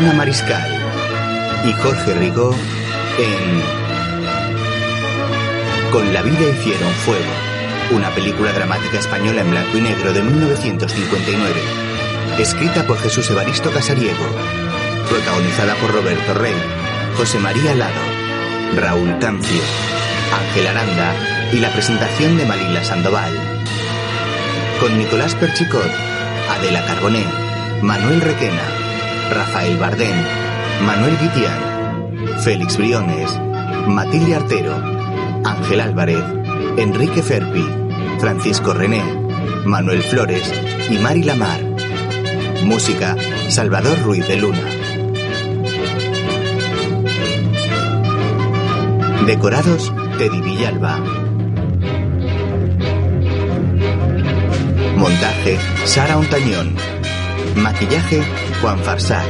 Mariscal y Jorge Rigó en Con la vida hicieron fuego, una película dramática española en blanco y negro de 1959, escrita por Jesús Evaristo Casariego, protagonizada por Roberto Rey, José María Lado, Raúl Tancio, Ángel Aranda y la presentación de Malila Sandoval. Con Nicolás Perchicot, Adela Carboné, Manuel Requena, Rafael Bardén, Manuel Guitián, Félix Briones, Matilde Artero, Ángel Álvarez, Enrique Ferpi, Francisco René, Manuel Flores y Mari Lamar. Música, Salvador Ruiz de Luna. Decorados, Teddy Villalba. Montaje, Sara Ontañón. Maquillaje, Juan Farsac.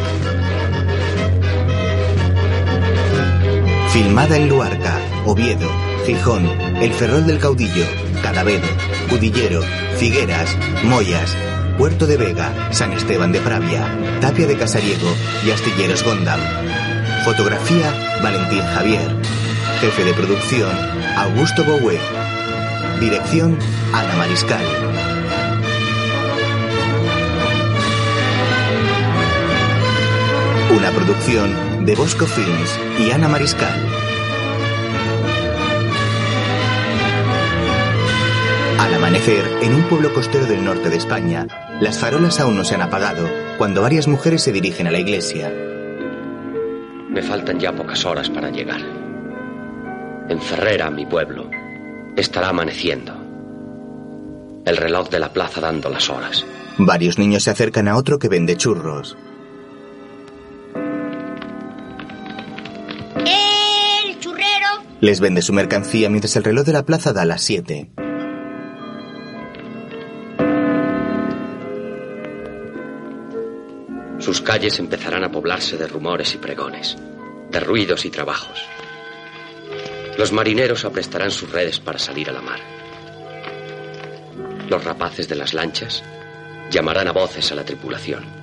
Filmada en Luarca, Oviedo, Gijón, El Ferrol del Caudillo, Cadavedo, Cudillero, Figueras, Moyas, Puerto de Vega, San Esteban de Pravia, Tapia de Casariego y Astilleros Gondam. Fotografía, Valentín Javier. Jefe de producción, Augusto Boué. Dirección, Ana Mariscal. Una producción de Bosco Films y Ana Mariscal. Al amanecer, en un pueblo costero del norte de España, las farolas aún no se han apagado cuando varias mujeres se dirigen a la iglesia. Me faltan ya pocas horas para llegar. En Ferrera, mi pueblo, estará amaneciendo. El reloj de la plaza dando las horas. Varios niños se acercan a otro que vende churros. Les vende su mercancía mientras el reloj de la plaza da las 7. Sus calles empezarán a poblarse de rumores y pregones, de ruidos y trabajos. Los marineros aprestarán sus redes para salir a la mar. Los rapaces de las lanchas llamarán a voces a la tripulación.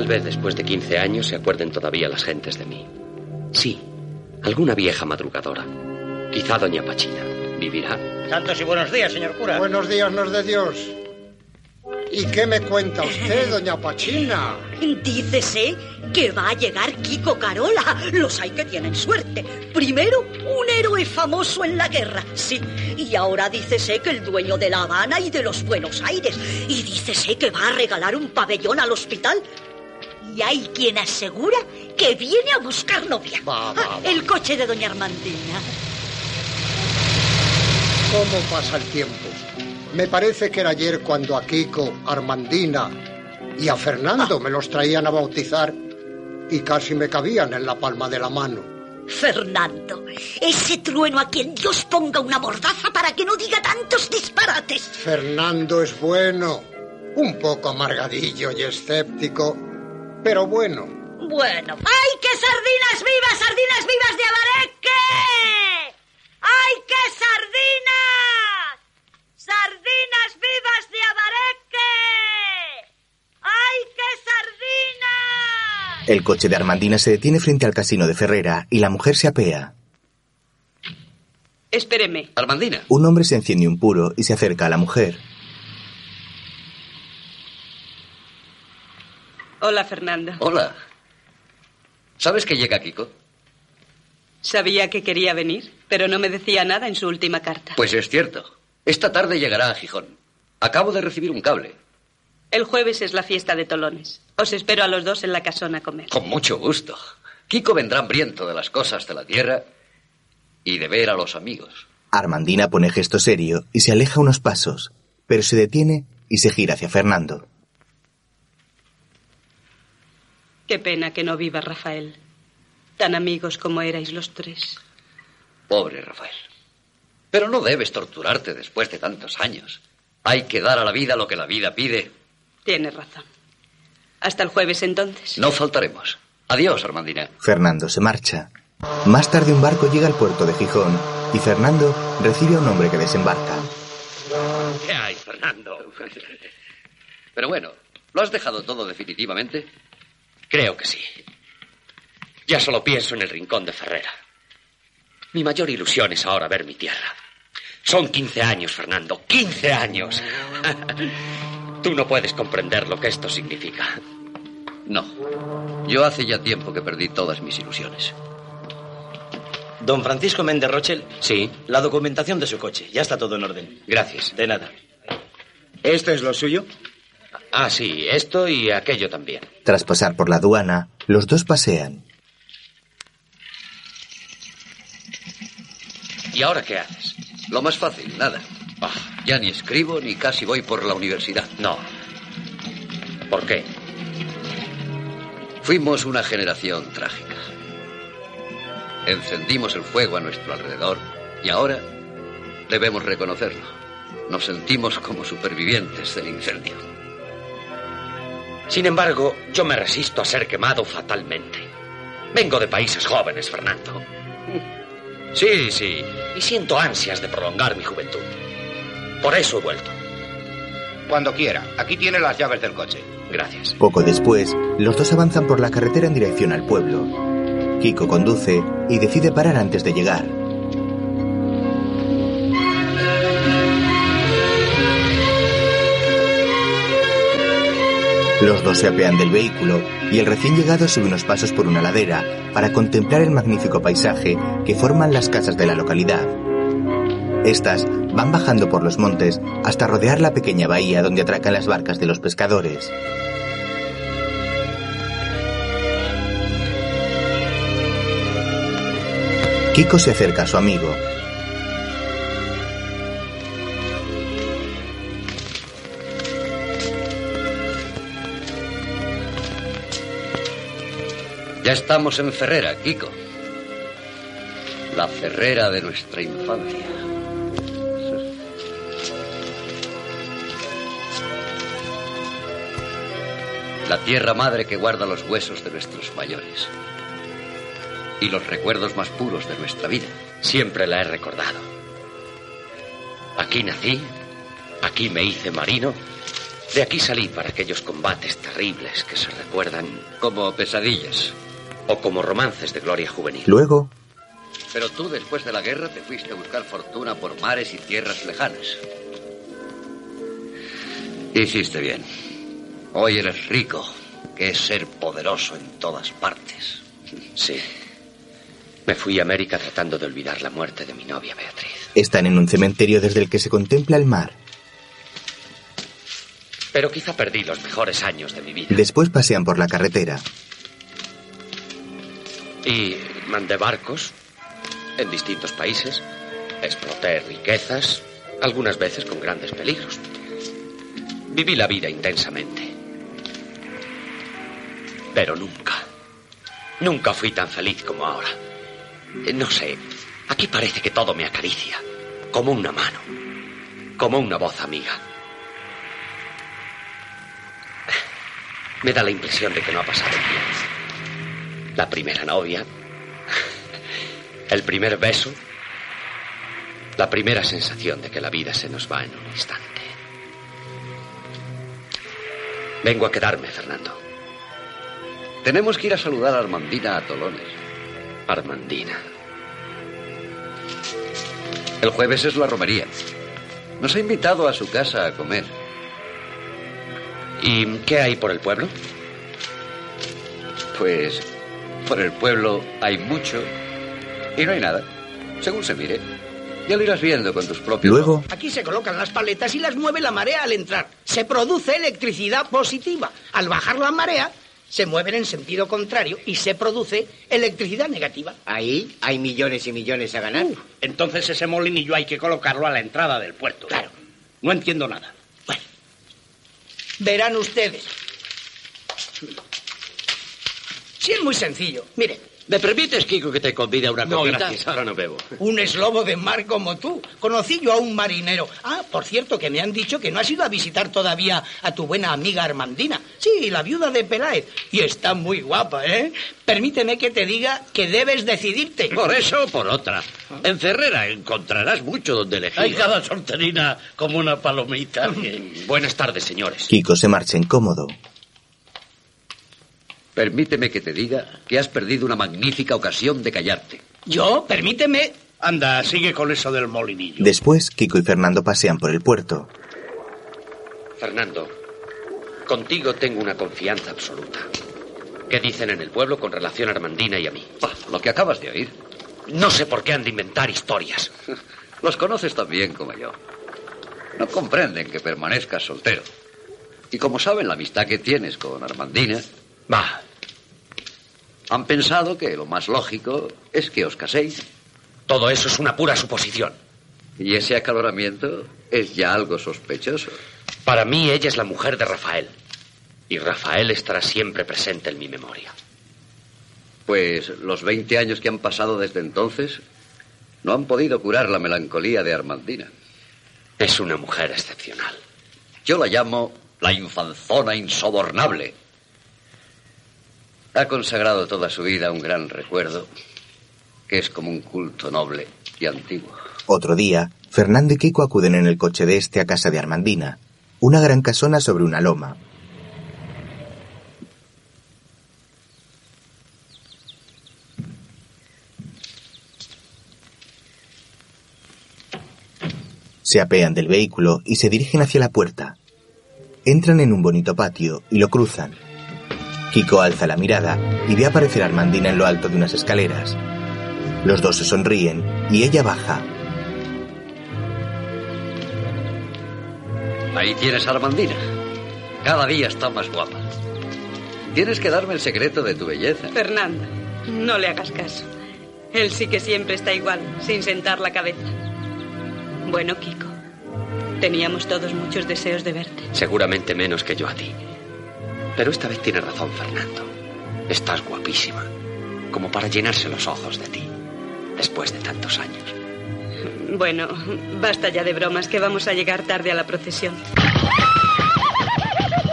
Tal vez después de 15 años se acuerden todavía las gentes de mí. Sí, alguna vieja madrugadora. Quizá doña Pachina. ¿Vivirá? Santos y buenos días, señor cura. Buenos días nos de Dios. ¿Y qué me cuenta usted, doña Pachina? Dícese que va a llegar Kiko Carola. Los hay que tienen suerte. Primero, un héroe famoso en la guerra, sí. Y ahora dícese que el dueño de La Habana y de los Buenos Aires. Y dícese que va a regalar un pabellón al hospital. Y hay quien asegura que viene a buscar novia. Va, va, Ah, va. el coche de doña Armandina. ¿Cómo pasa el tiempo? Me parece que era ayer cuando a Kiko, Armandina y a Fernando me los traían a bautizar y casi me cabían en la palma de la mano. Fernando, ese trueno a quien Dios ponga una mordaza para que no diga tantos disparates. Fernando es bueno, un poco amargadillo y escéptico, pero bueno. Bueno. ¡Ay, qué sardinas vivas, sardinas vivas de Abareque! ¡Ay, qué sardinas! ¡Sardinas vivas de Abareque! ¡Ay, qué sardinas! El coche de Armandina se detiene frente al casino de Ferrera y la mujer se apea. Espéreme. Armandina. Un hombre se enciende un puro y se acerca a la mujer. Hola, Fernando. Hola. ¿Sabes que llega Kiko? Sabía que quería venir, pero no me decía nada en su última carta. Pues es cierto. Esta tarde llegará a Gijón. Acabo de recibir un cable. El jueves es la fiesta de Tolones. Os espero a los dos en la casona a comer. Con mucho gusto. Kiko vendrá hambriento de las cosas de la tierra y de ver a los amigos. Armandina pone gesto serio y se aleja unos pasos, pero se detiene y se gira hacia Fernando. Qué pena que no viva Rafael. Tan amigos como erais los tres. Pobre Rafael. Pero no debes torturarte después de tantos años. Hay que dar a la vida lo que la vida pide. Tienes razón. Hasta el jueves entonces. No faltaremos. Adiós, Armandina. Fernando se marcha. Más tarde un barco llega al puerto de Gijón y Fernando recibe a un hombre que desembarca. ¿Qué hay, Fernando? Pero bueno, ¿lo has dejado todo definitivamente? Creo que sí. Ya solo pienso en el rincón de Ferrera. Mi mayor ilusión es ahora ver mi tierra. Son 15 años, Fernando, 15 años. Tú no puedes comprender lo que esto significa. No. Yo hace ya tiempo que perdí todas mis ilusiones. Don Francisco Méndez Rochel. Sí. La documentación de su coche. Ya está todo en orden. Gracias. De nada. ¿Esto es lo suyo? Ah, sí, esto y aquello también. Tras pasar por la aduana, los dos pasean. ¿Y ahora qué haces? Lo más fácil, nada. Ah, Ya ni escribo ni casi voy por la universidad. no. ¿Por qué? Fuimos una generación trágica. Encendimos el fuego a nuestro alrededor y ahora debemos reconocerlo. Nos sentimos como supervivientes del incendio. Sin embargo, yo me resisto a ser quemado fatalmente. Vengo de países jóvenes, Fernando. Sí, sí. Y siento ansias de prolongar mi juventud. Por eso he vuelto. Cuando quiera. Aquí tiene las llaves del coche. Gracias. Poco después, los dos avanzan por la carretera en dirección al pueblo. Kiko conduce y decide parar antes de llegar. Los dos se apean del vehículo y el recién llegado sube unos pasos por una ladera para contemplar el magnífico paisaje que forman las casas de la localidad. Estas van bajando por los montes hasta rodear la pequeña bahía donde atracan las barcas de los pescadores. Kiko se acerca a su amigo. Ya estamos en Ferrera, Kiko. La Ferrera de nuestra infancia. La tierra madre que guarda los huesos de nuestros mayores. Y los recuerdos más puros de nuestra vida. Siempre la he recordado. Aquí nací, aquí me hice marino, de aquí salí para aquellos combates terribles que se recuerdan Como pesadillas. O como romances de gloria juvenil. Luego, Pero tú después de la guerra te fuiste a buscar fortuna por mares y tierras lejanas. Hiciste bien. Hoy eres rico, que es ser poderoso en todas partes. Sí. Me fui a América tratando de olvidar la muerte de mi novia Beatriz. están en un cementerio desde el que se contempla el mar. Pero quizá perdí los mejores años de mi vida. Después pasean por la carretera. Y mandé barcos en distintos países. Exploté riquezas, algunas veces con grandes peligros. Viví la vida intensamente. Pero nunca, nunca fui tan feliz como ahora. Eh, No sé, aquí parece que todo me acaricia, como una mano, como una voz amiga. Me da la impresión de que no ha pasado tiempo. La primera novia, el primer beso, la primera sensación de que la vida se nos va en un instante. Vengo a quedarme, Fernando. Tenemos que ir a saludar a Armandina a Tolones. Armandina. El jueves es la romería. Nos ha invitado a su casa a comer. ¿Y qué hay por el pueblo? Pues por el pueblo hay mucho y no hay nada, según se mire. Ya lo irás viendo con tus propios... Luego, Aquí se colocan las paletas y las mueve la marea al entrar. Se produce electricidad positiva. Al bajar la marea, se mueven en sentido contrario y se produce electricidad negativa. Ahí hay millones y millones a ganar. Entonces ese molinillo hay que colocarlo a la entrada del puerto. Claro. No entiendo nada. Bueno, verán ustedes. Sí, es muy sencillo. Mire, ¿Me permites, Kiko, que te convide a una No, copita? gracias, ahora no bebo. Un eslobo de mar como tú. Conocí yo a un marinero. Ah, por cierto, que me han dicho que no has ido a visitar todavía a tu buena amiga Armandina. Sí, la viuda de Peláez. Y está muy guapa, ¿eh? Permíteme que te diga que debes decidirte. Por eso o por otra. En Ferrera encontrarás mucho donde elegir. Hay cada solterina como una palomita. Buenas tardes, señores. Kiko se marcha incómodo. Permíteme que te diga que has perdido una magnífica ocasión de callarte. Yo, permíteme. Anda, sigue con eso del molinillo. Después, Kiko y Fernando pasean por el puerto. Fernando, contigo tengo una confianza absoluta. ¿Qué dicen en el pueblo con relación a Armandina y a mí? Bah, lo que acabas de oír. No sé por qué han de inventar historias. Los conoces tan bien como yo. No comprenden que permanezcas soltero. Y como saben la amistad que tienes con Armandina, Va, han pensado que lo más lógico es que os caséis. todo eso es una pura suposición. Y ese acaloramiento es ya algo sospechoso. Para mí ella es la mujer de Rafael. Y Rafael estará siempre presente en mi memoria. Pues los 20 años que han pasado desde entonces no han podido curar la melancolía de Armandina. Es una mujer excepcional. Yo la llamo la infanzona insobornable. Ha consagrado toda su vida a un gran recuerdo, que es como un culto noble y antiguo. Otro día, Fernando y Kiko acuden en el coche de este a casa de Armandina, una gran casona sobre una loma. Se apean del vehículo y se dirigen hacia la puerta. Entran en un bonito patio y lo cruzan. Kiko alza la mirada y ve aparecer a Armandina en lo alto de unas escaleras. Los dos se sonríen y ella baja. Ahí tienes a Armandina. Cada día está más guapa. Tienes que darme el secreto de tu belleza. Fernanda, no le hagas caso. Él sí que siempre está igual, sin sentar la cabeza. Bueno, Kiko, teníamos todos muchos deseos de verte. Seguramente menos que yo a ti. Pero esta vez tiene razón Fernando. Estás guapísima. Como para llenarse los ojos de ti. Después de tantos años. Bueno, basta ya de bromas, que vamos a llegar tarde a la procesión.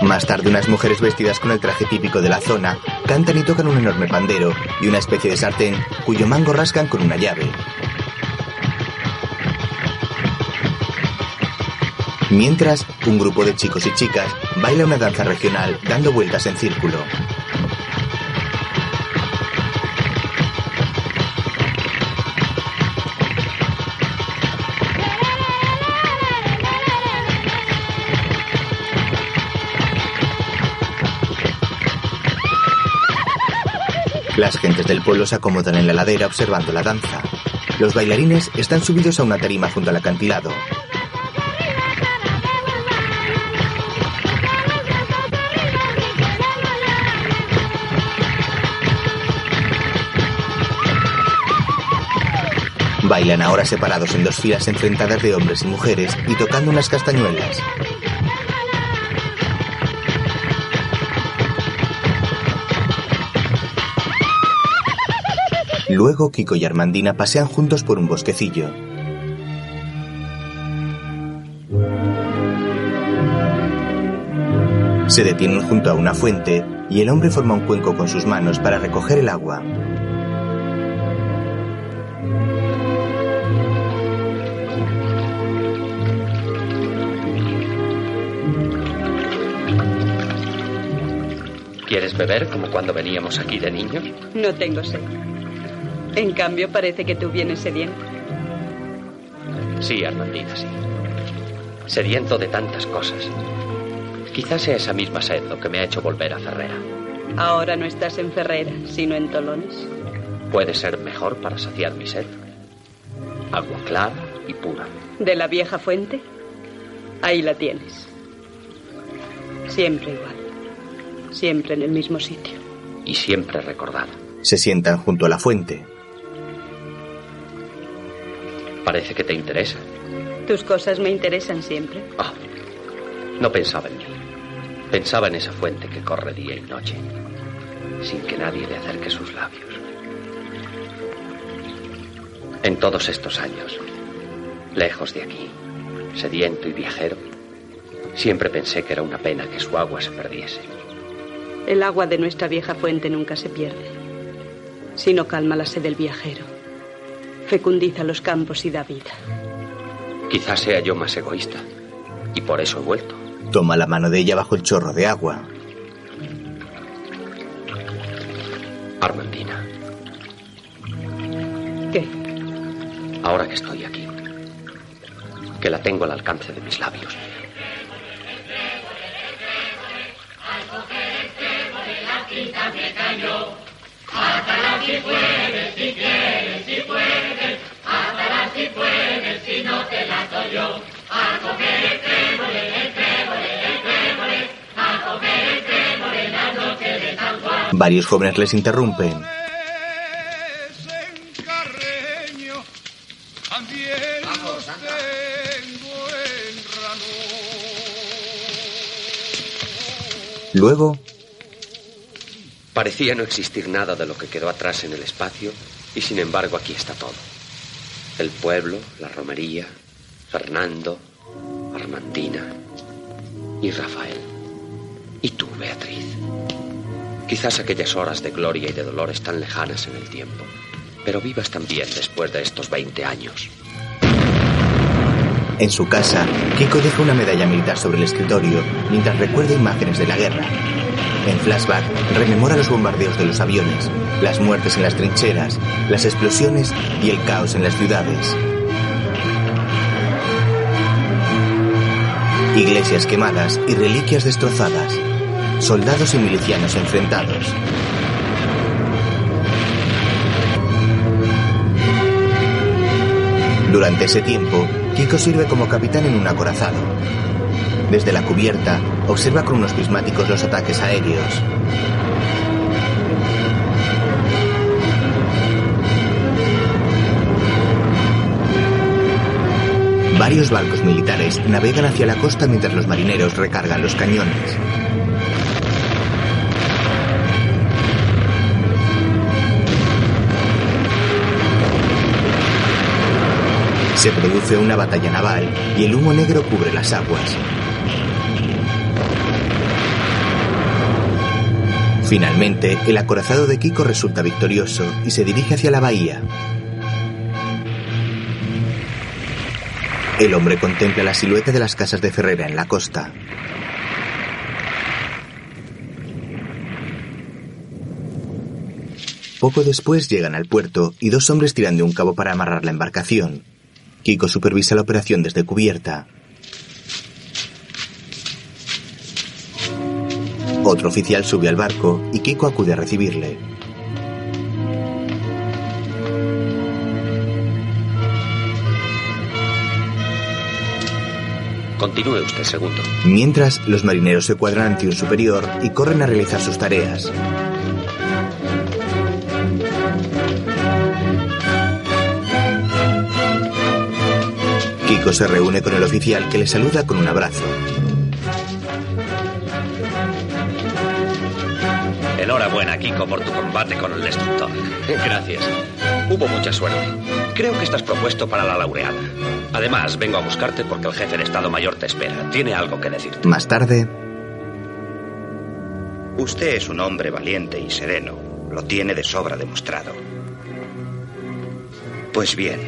Más tarde, unas mujeres vestidas con el traje típico de la zona cantan y tocan un enorme pandero y una especie de sartén cuyo mango rascan con una llave. Mientras, un grupo de chicos y chicas baila una danza regional dando vueltas en círculo. Las gentes del pueblo se acomodan en la ladera observando la danza. Los bailarines están subidos a una tarima junto al acantilado. Bailan ahora separados en dos filas enfrentadas de hombres y mujeres y tocando unas castañuelas. Luego Kiko y Armandina pasean juntos por un bosquecillo. Se detienen junto a una fuente y el hombre forma un cuenco con sus manos para recoger el agua. ¿Quieres beber como cuando veníamos aquí de niños? No tengo sed. En cambio, parece que tú vienes sediento. Sí, Armandina, sí. Sediento de tantas cosas. Quizás sea esa misma sed lo que me ha hecho volver a Ferrera. Ahora no estás en Ferrera, sino en Tolones. Puede ser mejor para saciar mi sed. Agua clara y pura. De la vieja fuente, ahí la tienes. Siempre igual. Siempre en el mismo sitio. Y siempre recordada. Se sientan junto a la fuente. Parece que te interesa. Tus cosas me interesan siempre. Ah, no pensaba en mí. Pensaba en esa fuente que corre día y noche, sin que nadie le acerque sus labios. En todos estos años, lejos de aquí, sediento y viajero, siempre pensé que era una pena que su agua se perdiese. El agua de nuestra vieja fuente nunca se pierde, sino calma la sed del viajero, fecundiza los campos y da vida. Quizás sea yo más egoísta y por eso he vuelto. Toma la mano de ella bajo el chorro de agua. Armandina, ¿Qué? ahora que estoy aquí, que la tengo al alcance de mis labios, Hátala si puedes, si quieres, si puedes. Hátala si puedes, si no te la doy yo. A comer el trémole, el trémole, el trémole. A comer el trémole la noche de San Juan. Varios jóvenes les interrumpen. En Luego, Parecía no existir nada de lo que quedó atrás en el espacio y sin embargo aquí está todo. El pueblo, la romería, Fernando, Armandina y Rafael. Y tú, Beatriz. Quizás aquellas horas de gloria y de dolor están lejanas en el tiempo, pero vivas también después de estos 20 años. en su casa, Kiko deja una medalla militar sobre el escritorio mientras recuerda imágenes de la guerra. En flashback, rememora los bombardeos de los aviones, las muertes en las trincheras, las explosiones y el caos en las ciudades. Iglesias quemadas y reliquias destrozadas. Soldados y milicianos enfrentados. Durante ese tiempo, Kiko sirve como capitán en un acorazado. Desde la cubierta, observa con unos prismáticos los ataques aéreos. Varios barcos militares navegan hacia la costa mientras los marineros recargan los cañones. Se produce una batalla naval y el humo negro cubre las aguas. Finalmente, el acorazado de Kiko resulta victorioso y se dirige hacia la bahía. El hombre contempla la silueta de las casas de Ferrera en la costa. Poco después llegan al puerto y dos hombres tiran de un cabo para amarrar la embarcación. Kiko supervisa la operación desde cubierta. Otro oficial sube al barco y Kiko acude a recibirle. Continúe usted, segundo. Mientras, los marineros se cuadran ante un superior y corren a realizar sus tareas. Kiko se reúne con el oficial que le saluda con un abrazo. Enhorabuena, Kiko, por tu combate con el destructor. Gracias. Hubo mucha suerte. Creo que estás propuesto para la laureada. Además, vengo a buscarte porque el jefe de Estado Mayor te espera. Tiene algo que decirte. Más tarde, Usted es un hombre valiente y sereno. Lo tiene de sobra demostrado. Pues bien,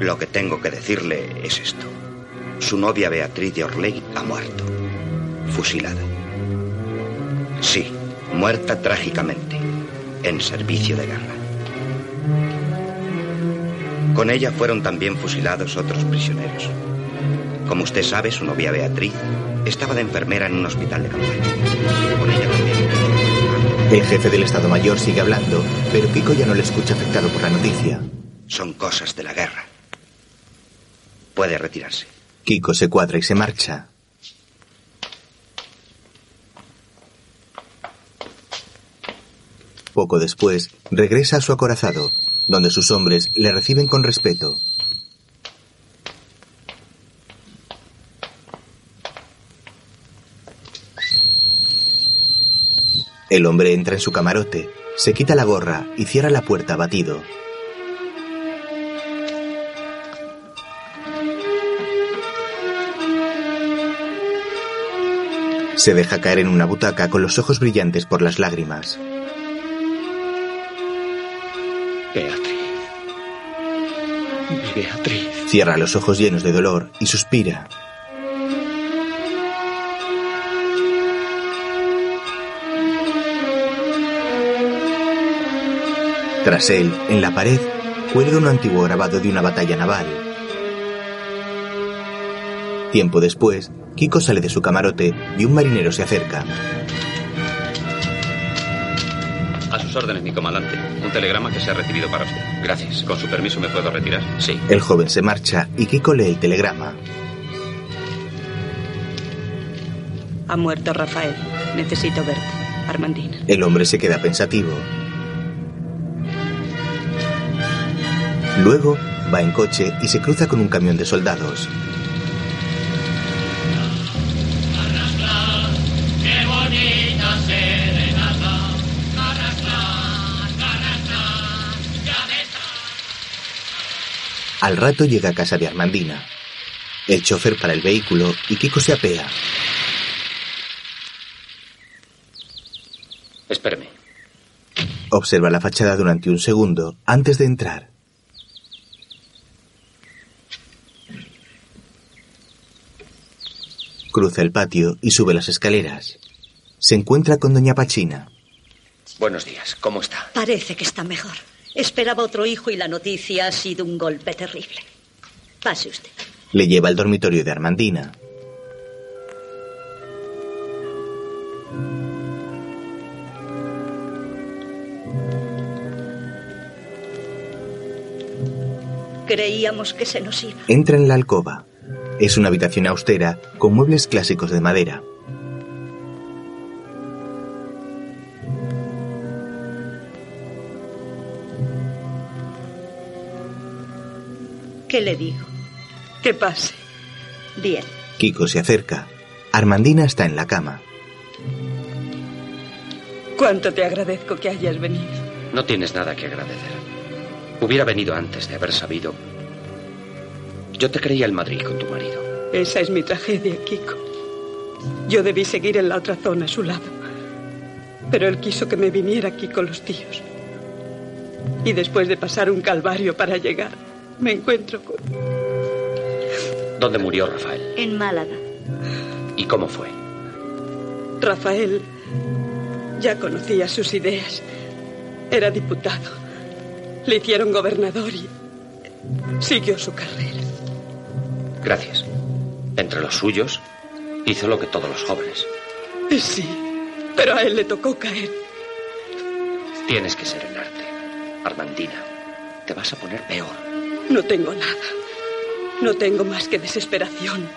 lo que tengo que decirle es esto. Su novia Beatriz de Orley ha muerto. Fusilada. Sí, muerta trágicamente. En servicio de guerra. Con ella fueron también fusilados otros prisioneros. Como usted sabe, su novia Beatriz estaba de enfermera en un hospital de campaña. Con ella también. el jefe del Estado Mayor sigue hablando, pero Kiko ya no le escucha afectado por la noticia. Son cosas de la guerra. Puede retirarse. Kiko se cuadra y se marcha. Poco después, regresa a su acorazado, donde sus hombres le reciben con respeto. El hombre entra en su camarote, se quita la gorra y cierra la puerta abatido. Se deja caer en una butaca con los ojos brillantes por las lágrimas. Beatriz. Mi Beatriz. Cierra los ojos llenos de dolor y suspira. Tras él, en la pared, cuelga un antiguo grabado de una batalla naval. Tiempo después, Kiko sale de su camarote y un marinero se acerca. Sus órdenes, mi comandante. Un telegrama que se ha recibido para usted. Gracias. Con su permiso me puedo retirar. Sí. El joven se marcha y Kiko lee el telegrama. Ha muerto Rafael. Necesito verte. Armandina. El hombre se queda pensativo. Luego va en coche y se cruza con un camión de soldados. Al rato llega a casa de Armandina. El chofer para el vehículo y Kiko se apea. Espéreme. Observa la fachada durante un segundo antes de entrar. Cruza el patio y sube las escaleras. Se encuentra con Doña Pachina. Buenos días. ¿Cómo está? Parece que está mejor. Esperaba otro hijo y la noticia ha sido un golpe terrible. Pase usted. Le lleva al dormitorio de Armandina. Creíamos que se nos iba. Entra en la alcoba. Es una habitación austera con muebles clásicos de madera. ¿Qué le digo? Que pase. Bien. Kiko se acerca. Armandina está en la cama. Cuánto te agradezco que hayas venido. No tienes nada que agradecer. Hubiera venido antes de haber sabido. Yo te creía en Madrid con tu marido. Esa es mi tragedia, Kiko. Yo debí seguir en la otra zona a su lado. Pero él quiso que me viniera aquí con los tíos. Y después de pasar un calvario para llegar, me encuentro con... ¿Dónde murió Rafael? En Málaga. ¿Y cómo fue? Rafael ya conocía sus ideas. Era diputado. Le hicieron gobernador y siguió su carrera. Gracias. Entre los suyos, hizo lo que todos los jóvenes. Sí, pero a él le tocó caer. Tienes que serenarte, Armandina. Te vas a poner peor. No tengo nada. No tengo más que desesperación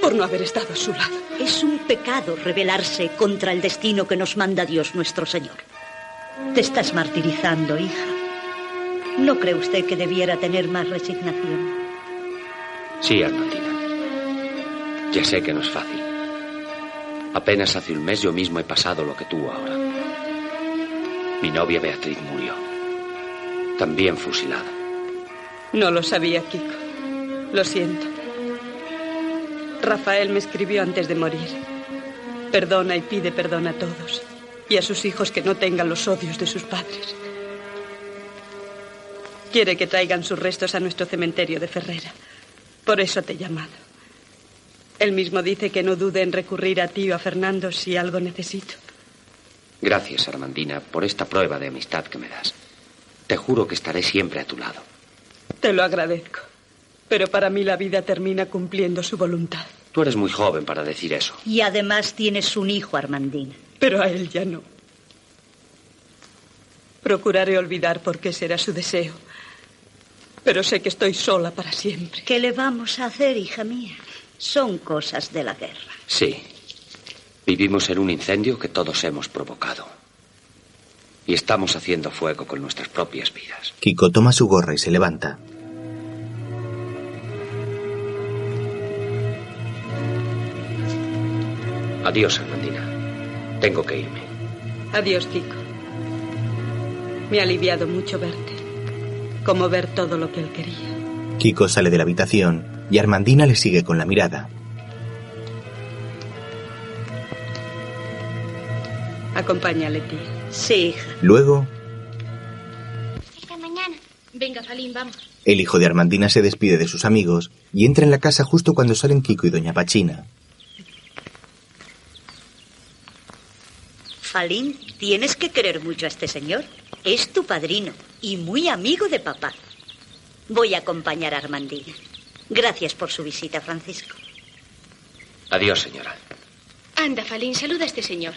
por no haber estado a su lado. Es un pecado rebelarse contra el destino que nos manda Dios nuestro Señor. Te estás martirizando, hija. ¿No cree usted que debiera tener más resignación? Sí, Armandina. Ya sé que no es fácil. Apenas hace un mes yo mismo he pasado lo que tú ahora. Mi novia Beatriz murió. También fusilada. No lo sabía, Kiko. Lo siento. Rafael me escribió antes de morir. Perdona y pide perdón a todos. Y a sus hijos que no tengan los odios de sus padres. Quiere que traigan sus restos a nuestro cementerio de Ferrera. Por eso te he llamado. Él mismo dice que no dude en recurrir a ti o a Fernando si algo necesito. Gracias, Armandina, por esta prueba de amistad que me das. Te juro que estaré siempre a tu lado. Te lo agradezco. Pero para mí la vida termina cumpliendo su voluntad. Tú eres muy joven para decir eso. Y además tienes un hijo, Armandina. Pero a él ya no. Procuraré olvidar por qué será su deseo. Pero sé que estoy sola para siempre. ¿Qué le vamos a hacer, hija mía? Son cosas de la guerra. Sí. Vivimos en un incendio que todos hemos provocado. Y estamos haciendo fuego con nuestras propias vidas. Kiko toma su gorra y se levanta. Adiós, Armandina. Tengo que irme. Adiós, Kiko. Me ha aliviado mucho verte. Como ver todo lo que él quería. Kiko sale de la habitación y Armandina le sigue con la mirada. Acompáñale, tía. Sí, hija. Luego, Hasta mañana. Venga, Falín, vamos. el hijo de Armandina se despide de sus amigos y entra en la casa justo cuando salen Kiko y Doña Pachina. Falín, tienes que querer mucho a este señor. Es tu padrino y muy amigo de papá. Voy a acompañar a Armandina. Gracias por su visita, Francisco. Adiós, señora. Anda, Falín, saluda a este señor.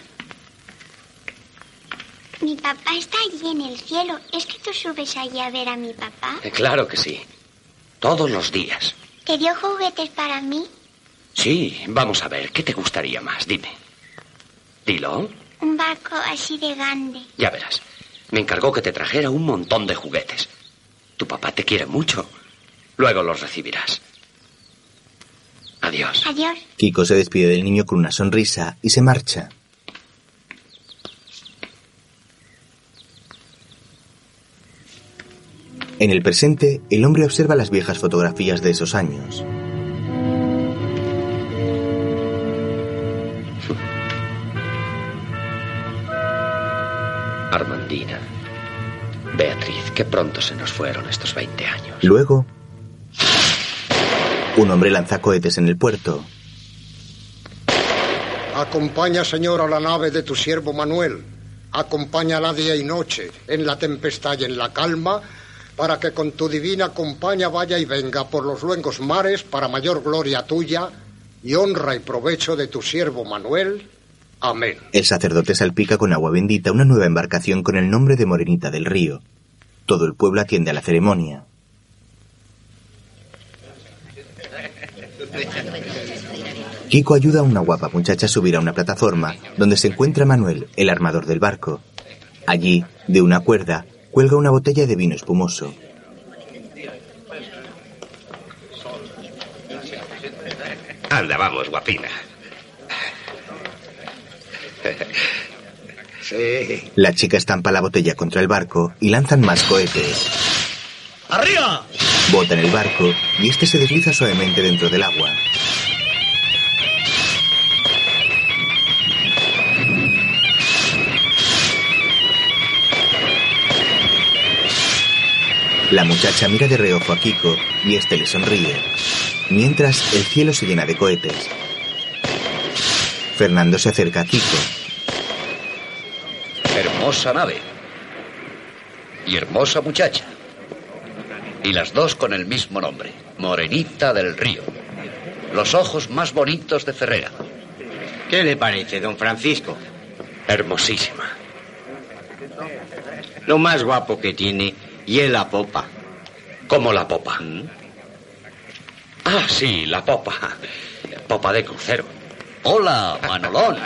Mi papá está allí en el cielo. ¿Es que tú subes allí a ver a mi papá? Eh, Claro que sí. Todos los días. ¿Te dio juguetes para mí? Sí, vamos a ver, ¿qué te gustaría más? Dime. Dilo. Un barco así de grande. Ya verás. Me encargó que te trajera un montón de juguetes. Tu papá te quiere mucho. Luego los recibirás. Adiós. Adiós. Kiko se despide del niño con una sonrisa y se marcha. En el presente, el hombre observa las viejas fotografías de esos años. Armandina. Beatriz, qué pronto se nos fueron estos 20 años. Luego, un hombre lanza cohetes en el puerto. Acompaña, Señor, a la nave de tu siervo Manuel. Acompáñala día y noche, en la tempestad y en la calma, para que con tu divina compañía vaya y venga por los luengos mares para mayor gloria tuya y honra y provecho de tu siervo Manuel. Amén. El sacerdote salpica con agua bendita una nueva embarcación con el nombre de Morenita del Río. Todo el pueblo atiende a la ceremonia. Kiko ayuda a una guapa muchacha a subir a una plataforma donde se encuentra Manuel, el armador del barco. Allí, de una cuerda, cuelga una botella de vino espumoso. Anda, vamos, guapina. Sí. La chica estampa la botella contra el barco y lanzan más cohetes. ¡Arriba! Botan el barco y este se desliza suavemente dentro del agua. La muchacha mira de reojo a Kiko y este le sonríe. Mientras, el cielo se llena de cohetes. Fernando se acerca a Kiko. Hermosa nave. Y hermosa muchacha. Y las dos con el mismo nombre. Morenita del Río. Los ojos más bonitos de Ferrera. ¿Qué le parece, don Francisco? Hermosísima. Lo más guapo que tiene y es la popa. ¿Cómo la popa? Ah, sí, la popa. Popa de crucero. Hola, Manolón.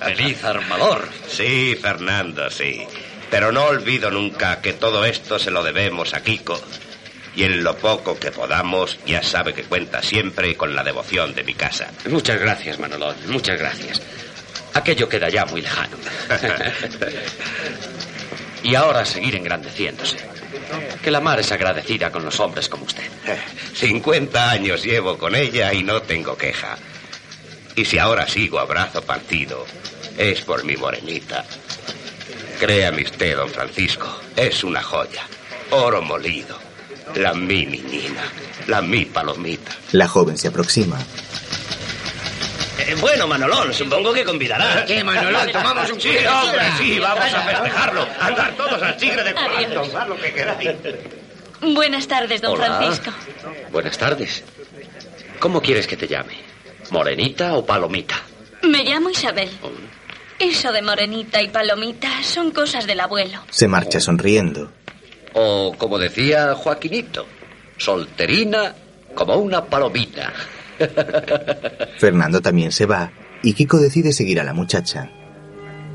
Feliz armador. Sí, Fernando, sí. Pero no olvido nunca que todo esto se lo debemos a Kiko. Y en lo poco que podamos, ya sabe que cuenta siempre con la devoción de mi casa. Muchas gracias, Manolón. Muchas gracias. Aquello queda ya muy lejano. y ahora seguir engrandeciéndose. Que la mar es agradecida con los hombres como usted. 50 años llevo con ella y no tengo queja. Y si ahora sigo a brazo partido, es por mi morenita. Créame usted, don Francisco, es una joya. Oro molido. La mi niñina, la mi palomita. La joven se aproxima. Eh, bueno, Manolón, supongo que convidará. ¿Qué, Manolón? Tomamos un Sí, hombre, sí, vamos a festejarlo. Andar todos al tigre de cuarto, lo que queráis. Buenas tardes, don Hola. Francisco. Buenas tardes. ¿Cómo quieres que te llame? ¿Morenita o palomita? Me llamo Isabel. Eso de morenita y palomita son cosas del abuelo. Se marcha sonriendo. O como decía Joaquinito, solterina como una palomita. Fernando también se va y Kiko decide seguir a la muchacha.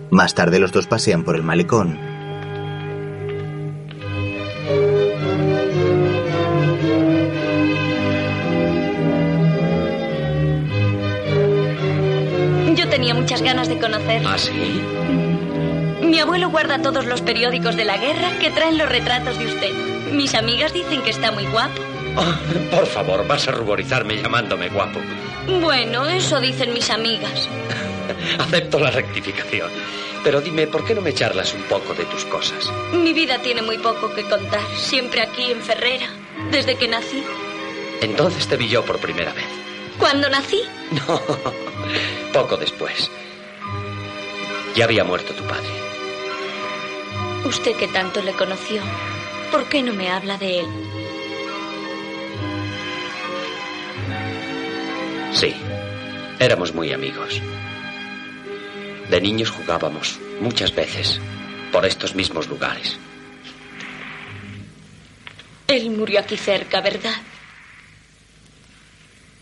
Más tarde los dos pasean por el malecón. Yo tenía muchas ganas de conocer. ¿Ah, sí? Mi abuelo guarda todos los periódicos de la guerra que traen los retratos de usted. Mis amigas dicen que está muy guapo. Oh, por favor, vas a ruborizarme llamándome guapo. Bueno, eso dicen mis amigas. Acepto la rectificación. Pero dime, ¿por qué no me charlas un poco de tus cosas? Mi vida tiene muy poco que contar. Siempre aquí en Ferrera, desde que nací. Entonces te vi yo por primera vez. ¿Cuándo nací? No, poco después. Ya había muerto tu padre. Usted que tanto le conoció, ¿por qué no me habla de él? Sí, éramos muy amigos. De niños jugábamos muchas veces por estos mismos lugares. Él murió aquí cerca, ¿verdad?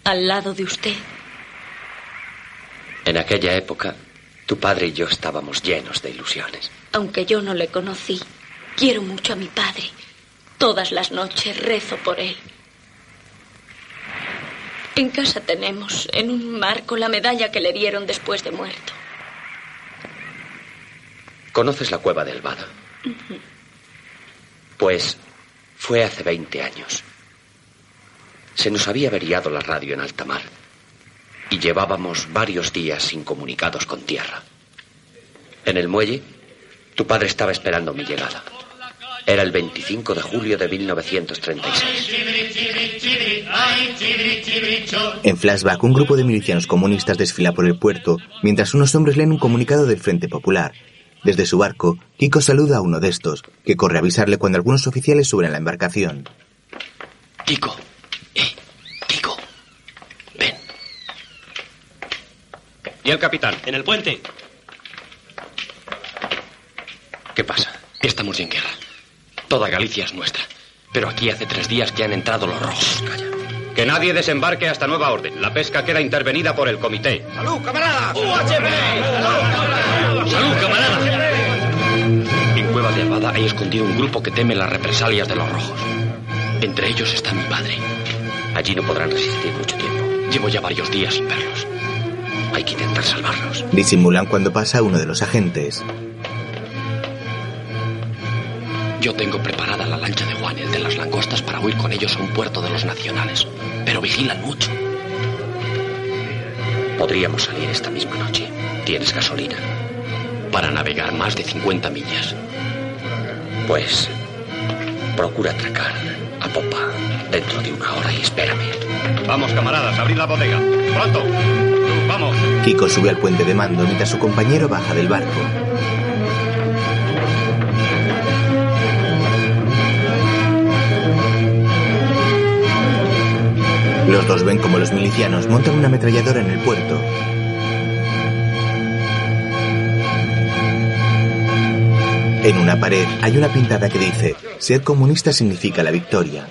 Al lado de usted. En aquella época, tu padre y yo estábamos llenos de ilusiones. Aunque yo no le conocí, quiero mucho a mi padre. Todas las noches rezo por él. En casa tenemos en un marco la medalla que le dieron después de muerto. ¿Conoces la cueva del Vado? Pues fue hace 20 años. Se nos había averiado la radio en alta mar y llevábamos varios días incomunicados con tierra. En el muelle, tu padre estaba esperando mi llegada. Era el 25 de julio de 1936. En flashback, un grupo de milicianos comunistas desfila por el puerto mientras unos hombres leen un comunicado del Frente Popular. Desde su barco, Kiko saluda a uno de estos, que corre a avisarle cuando algunos oficiales suben a la embarcación. Kiko, eh, Kiko, ven. ¿Y el capitán? En el puente. ¿Qué pasa? Estamos en guerra. Toda Galicia es nuestra. Pero aquí hace tres días que han entrado los rojos. Calla. Que nadie desembarque hasta nueva orden. La pesca queda intervenida por el comité. ¡Salud, camarada! ¡Salud, camarada! En Cueva de Albada hay escondido un grupo que teme las represalias de los rojos. Entre ellos está mi padre. Allí no podrán resistir mucho tiempo. Llevo ya varios días sin verlos. Hay que intentar salvarlos. Disimulan cuando pasa uno de los agentes. Yo tengo preparada la lancha de Juan, el de las langostas, para huir con ellos a un puerto de los nacionales. Pero vigilan mucho. Podríamos salir esta misma noche. ¿Tienes gasolina? Para navegar más de 50 millas. Pues procura atracar a popa dentro de una hora y espérame. Vamos, camaradas, abrid la bodega. ¡Pronto! ¡Vamos! Kiko sube al puente de mando mientras su compañero baja del barco. Los dos ven como los milicianos montan una ametralladora en el puerto. En una pared hay una pintada que dice, ser comunista significa la victoria.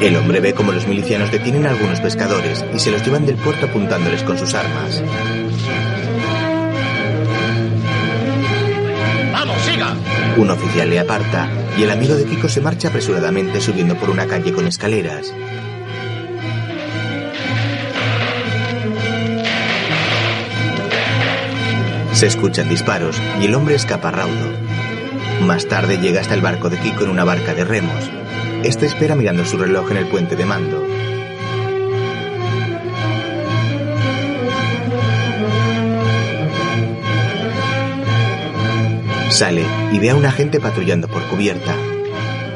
El hombre ve como los milicianos detienen a algunos pescadores y se los llevan del puerto apuntándoles con sus armas. Un oficial le aparta y el amigo de Kiko se marcha apresuradamente subiendo por una calle con escaleras. Se escuchan disparos y el hombre escapa raudo. Más tarde llega hasta el barco de Kiko en una barca de remos. Este espera mirando su reloj en el puente de mando. Sale y ve a un agente patrullando por cubierta.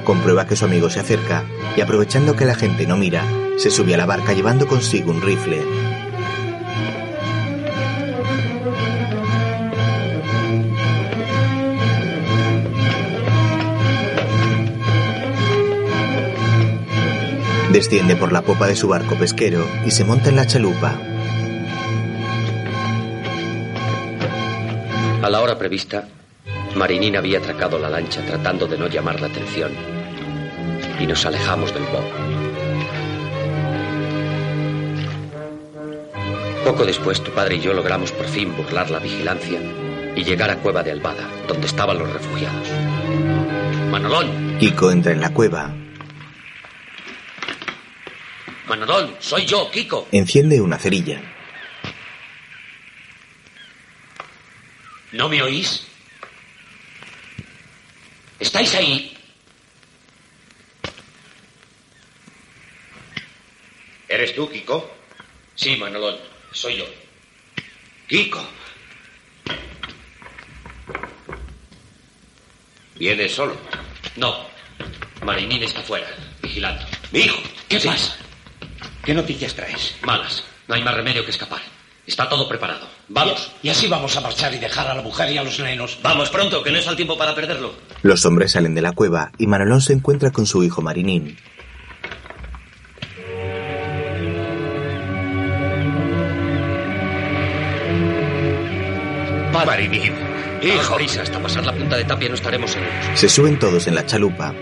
Comprueba que su amigo se acerca y aprovechando que la gente no mira, se sube a la barca llevando consigo un rifle. Desciende por la popa de su barco pesquero y se monta en la chalupa. A la hora prevista, Marinina había atracado la lancha tratando de no llamar la atención y nos alejamos del bob. Poco después, tu padre y yo logramos por fin burlar la vigilancia y llegar a Cueva de Albada, donde estaban los refugiados. Manolón, Kiko entra en la cueva. Manolón, soy yo, Kiko. Enciende una cerilla. ¿No me oís? ¿Estáis ahí? ¿Eres tú, Kiko? Sí, Manolón, soy yo. Kiko. ¿Vienes solo? No. Marinín está fuera, vigilando. Mi hijo. ¿Qué pasa? ¿Qué noticias traes? Malas. No hay más remedio que escapar. Está todo preparado. Vamos. Y, y así vamos a marchar y dejar a la mujer y a los nenos. Vamos pronto, que no es el tiempo para perderlo. Los hombres salen de la cueva y Manolón se encuentra con su hijo Marinín. Marinín. Hijo. prisa, hasta pasar la punta de tapia no estaremos seguros. Se suben todos en la chalupa.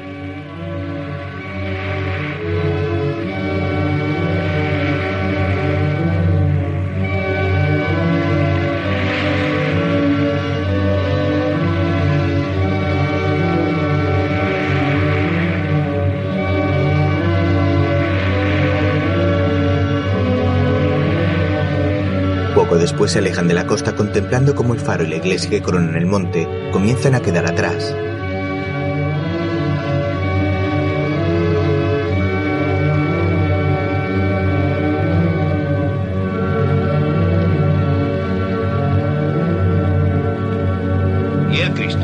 Después se alejan de la costa contemplando cómo el faro y la iglesia que coronan el monte comienzan a quedar atrás. ¿Y el Cristo?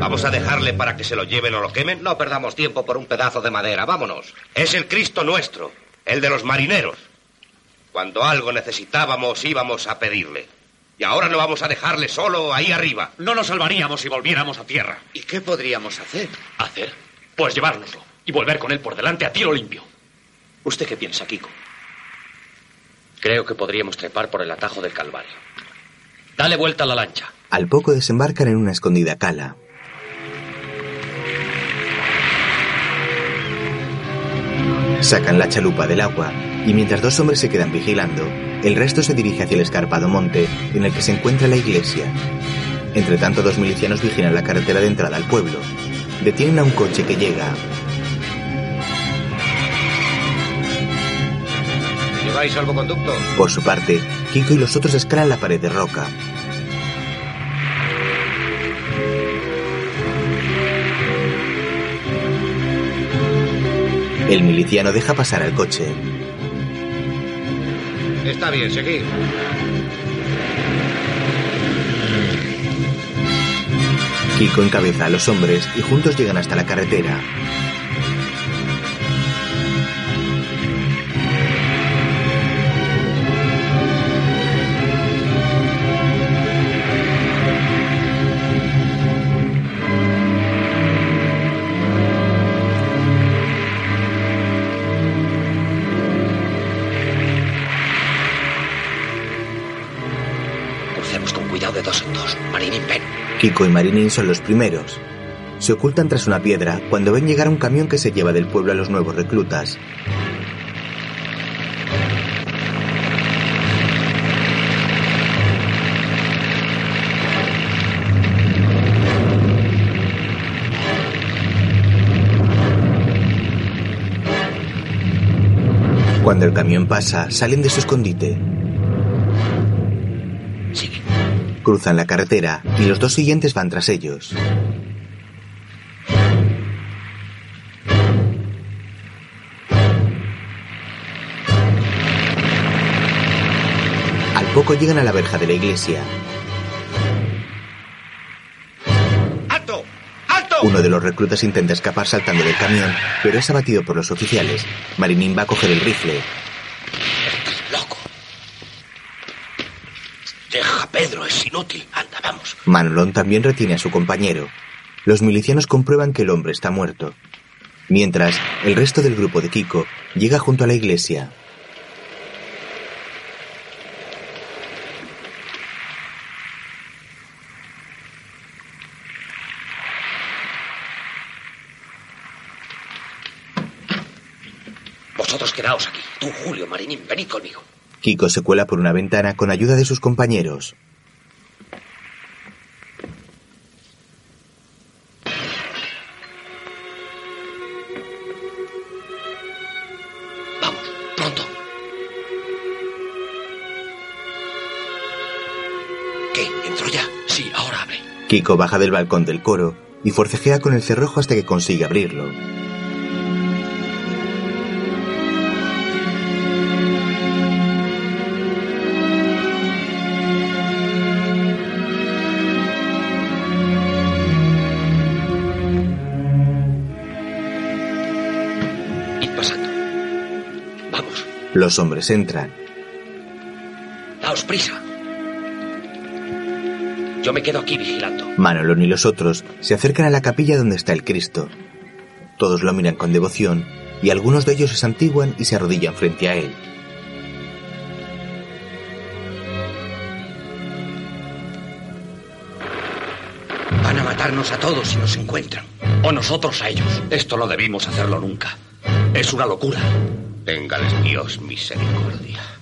¿Vamos a dejarle para que se lo lleven o lo quemen? No perdamos tiempo por un pedazo de madera, vámonos. Es el Cristo nuestro, el de los marineros. Cuando algo necesitábamos íbamos a pedirle. Y ahora no vamos a dejarle solo ahí arriba. No nos salvaríamos si volviéramos a tierra. ¿Y qué podríamos hacer? ¿Hacer? Pues llevárnoslo y volver con él por delante a tiro limpio. ¿Usted qué piensa, Kiko? Creo que podríamos trepar por el atajo del Calvario. Dale vuelta a la lancha. Al poco desembarcan en una escondida cala. Sacan la chalupa del agua y mientras dos hombres se quedan vigilando, el resto se dirige hacia el escarpado monte en el que se encuentra la iglesia. Entre tanto, dos milicianos vigilan la carretera de entrada al pueblo. Detienen a un coche que llega. ¿Lleváis salvoconducto? Por su parte, Kiko y los otros escalan la pared de roca. El miliciano deja pasar al coche. Está bien, seguid. Kiko encabeza a los hombres y juntos llegan hasta la carretera. Kiko y Marinín son los primeros. Se ocultan tras una piedra cuando ven llegar un camión que se lleva del pueblo a los nuevos reclutas. Cuando el camión pasa, salen de su escondite. Cruzan la carretera y los dos siguientes van tras ellos. Al poco llegan a la verja de la iglesia. ¡Alto! ¡Alto! Uno de los reclutas intenta escapar saltando del camión, pero es abatido por los oficiales. Marinín va a coger el rifle. Deja, Pedro, es inútil. Anda, vamos. Manolón también retiene a su compañero. Los milicianos comprueban que el hombre está muerto. Mientras, el resto del grupo de Kiko llega junto a la iglesia. Vosotros quedaos aquí. Tú, Julio, Marinín, venid conmigo. Kiko se cuela por una ventana con ayuda de sus compañeros. Kiko baja del balcón del coro y forcejea con el cerrojo hasta que consigue abrirlo. Id pasando. Vamos. Los hombres entran. Daos prisa. Yo me quedo aquí vigilando. Manolón y los otros se acercan a la capilla donde está el Cristo. Todos lo miran con devoción y algunos de ellos se santiguan y se arrodillan frente a él. Van a matarnos a todos si nos encuentran. O nosotros a ellos. Esto no debimos hacerlo nunca. Es una locura. Téngales Dios misericordia.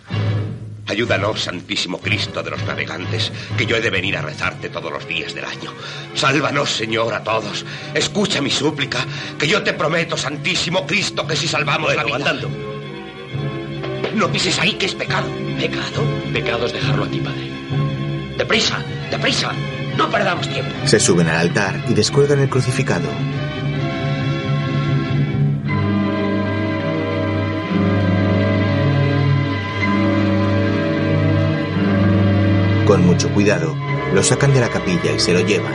Ayúdanos, Santísimo Cristo de los navegantes, que yo he de venir a rezarte todos los días del año. Sálvanos, Señor, a todos. Escucha mi súplica, que yo te prometo, Santísimo Cristo, que si salvamos la vida... andando. No pises ahí, que es pecado. ¿Pecado? Pecado es dejarlo aquí, padre. ¡Deprisa! ¡Deprisa! ¡No perdamos tiempo! Se suben al altar y descuelgan el crucificado. Con mucho cuidado, lo sacan de la capilla y se lo llevan.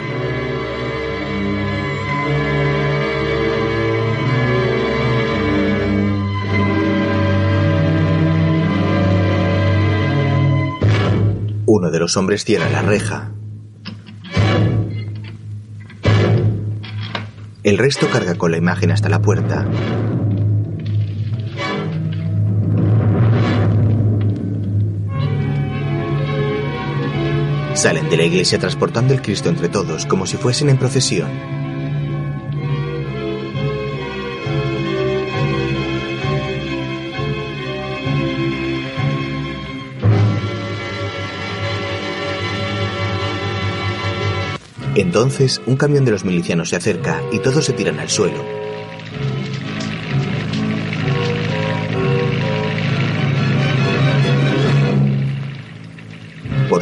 Uno de los hombres cierra la reja. El resto carga con la imagen hasta la puerta. Salen de la iglesia transportando el Cristo entre todos como si fuesen en procesión. Entonces, un camión de los milicianos se acerca y todos se tiran al suelo.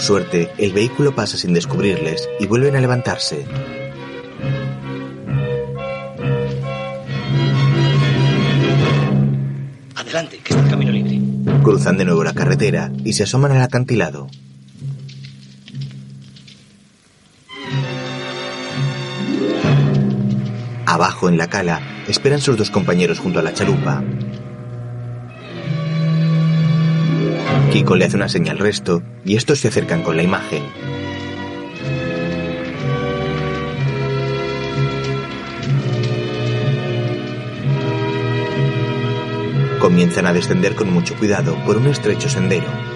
Suerte, el vehículo pasa sin descubrirles y vuelven a levantarse. Adelante, que está el camino libre. Cruzan de nuevo la carretera y se asoman al acantilado. Abajo en la cala esperan sus dos compañeros junto a la chalupa. Kiko le hace una señal al resto y estos se acercan con la imagen. Comienzan a descender con mucho cuidado por un estrecho sendero.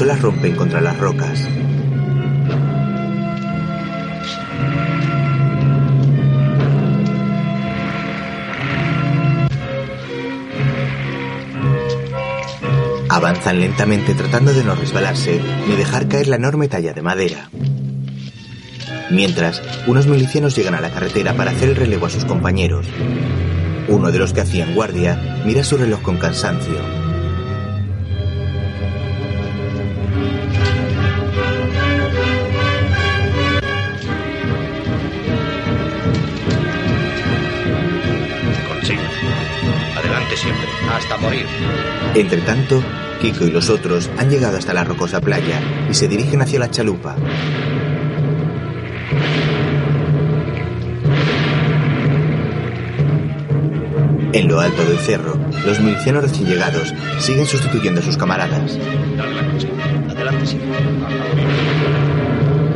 Las rompen contra las rocas. Avanzan lentamente tratando de no resbalarse ni dejar caer la enorme talla de madera. Mientras, unos milicianos llegan a la carretera para hacer el relevo a sus compañeros. Uno de los que hacían guardia mira su reloj con cansancio. Morir. Entre tanto, Kiko y los otros han llegado hasta la rocosa playa y se dirigen hacia la chalupa. En lo alto del cerro, los milicianos recién llegados siguen sustituyendo a sus camaradas.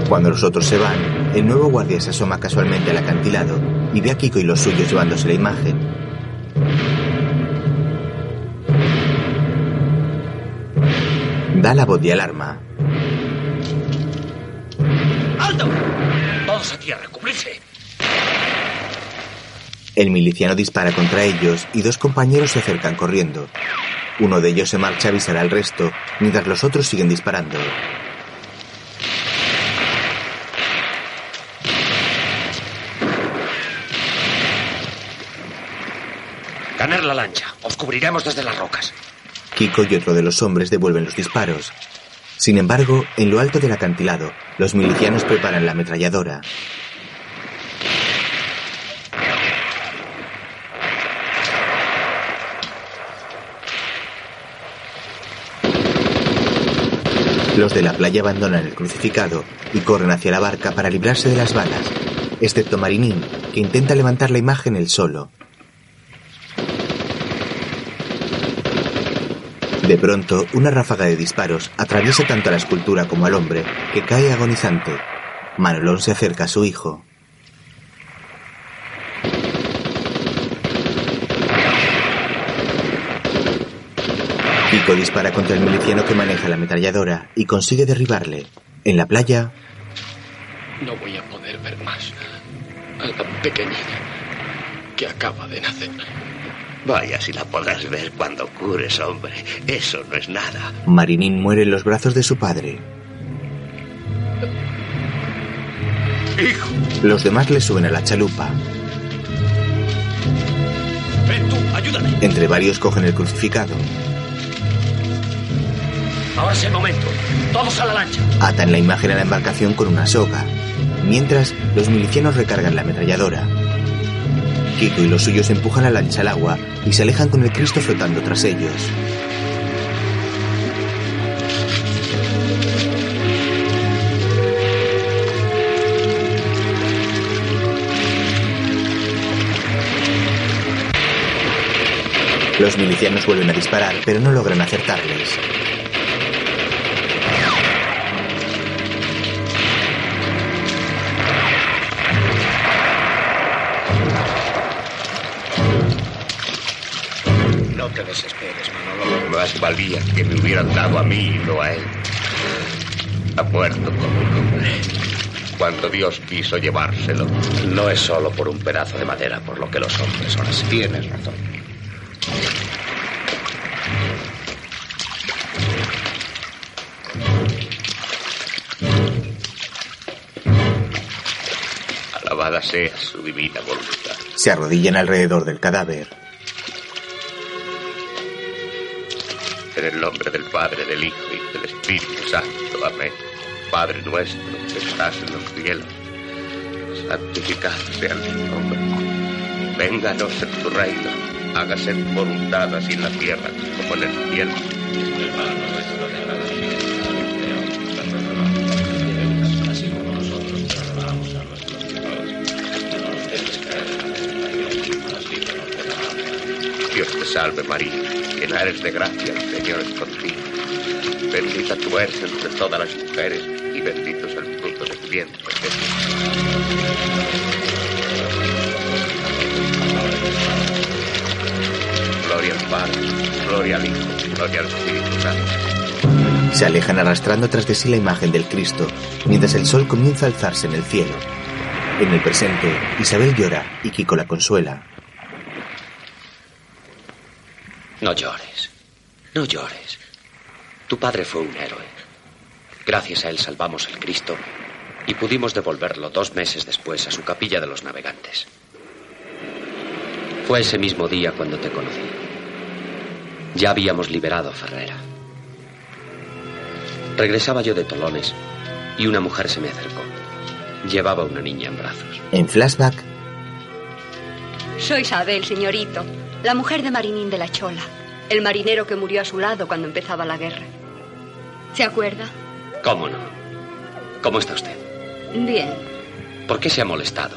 Cuando los otros se van, el nuevo guardia se asoma casualmente al acantilado y ve a Kiko y los suyos llevándose la imagen. Da la voz de alarma. ¡Alto! Todos a tierra, cubrirse. El miliciano dispara contra ellos y dos compañeros se acercan corriendo. Uno de ellos se marcha a avisar al resto, mientras los otros siguen disparando. Ganar la lancha. Os cubriremos desde las rocas. Kiko y otro de los hombres devuelven los disparos. Sin embargo, en lo alto del acantilado, los milicianos preparan la ametralladora. Los de la playa abandonan el crucificado y corren hacia la barca para librarse de las balas, excepto Marinín, que intenta levantar la imagen él solo. De pronto, una ráfaga de disparos atraviesa tanto a la escultura como al hombre, que cae agonizante. Manolón se acerca a su hijo. Kiko dispara contra el miliciano que maneja la ametralladora y consigue derribarle. En la playa, No voy a poder ver más a la pequeñita que acaba de nacer. Vaya si la podrás ver cuando cures, hombre. Eso no es nada. Marinín muere en los brazos de su padre. Hijo. Los demás le suben a la chalupa. Ven tú, ayúdame. Entre varios cogen el crucificado. Ahora es el momento. Todos a la lancha. Atan la imagen a la embarcación con una soga. Mientras, los milicianos recargan la ametralladora. Kiko y los suyos empujan la lancha al agua y se alejan con el Cristo flotando tras ellos. Los milicianos vuelven a disparar, pero no logran acertarles. Más valía que me hubieran dado a mí y no a él. Ha muerto como un hombre. Cuando Dios quiso llevárselo. No es solo por un pedazo de madera por lo que los hombres son así. Tienes razón. Alabada sea su divina voluntad. Se arrodillan alrededor del cadáver. En el nombre del Padre, del Hijo y del Espíritu Santo. Amén. Padre nuestro que estás en los cielos, santificado sea tu nombre. Vénganos en tu reino. Hágase tu voluntad así en la tierra como en el cielo. Dios te salve María, llena eres de gracia, Señor es contigo. Bendita tú eres entre todas las mujeres y bendito es el fruto de tu vientre. Jesús. Gloria al Padre, gloria al Hijo, gloria al Espíritu Santo. Se alejan arrastrando tras de sí la imagen del Cristo, mientras el sol comienza a alzarse en el cielo. En el presente, Isabel llora y Kiko la consuela. No llores. No llores. Tu padre fue un héroe. Gracias a él salvamos el Cristo y pudimos devolverlo dos meses después a su capilla de los navegantes. Fue ese mismo día cuando te conocí. Ya habíamos liberado a Ferrera. Regresaba yo de Tolones y una mujer se me acercó. Llevaba una niña en brazos. En flashback, Soy Isabel, señorito, la mujer de Marinín de la Chola, el marinero que murió a su lado cuando empezaba la guerra. ¿Se acuerda? ¿Cómo no? ¿Cómo está usted? Bien. ¿Por qué se ha molestado?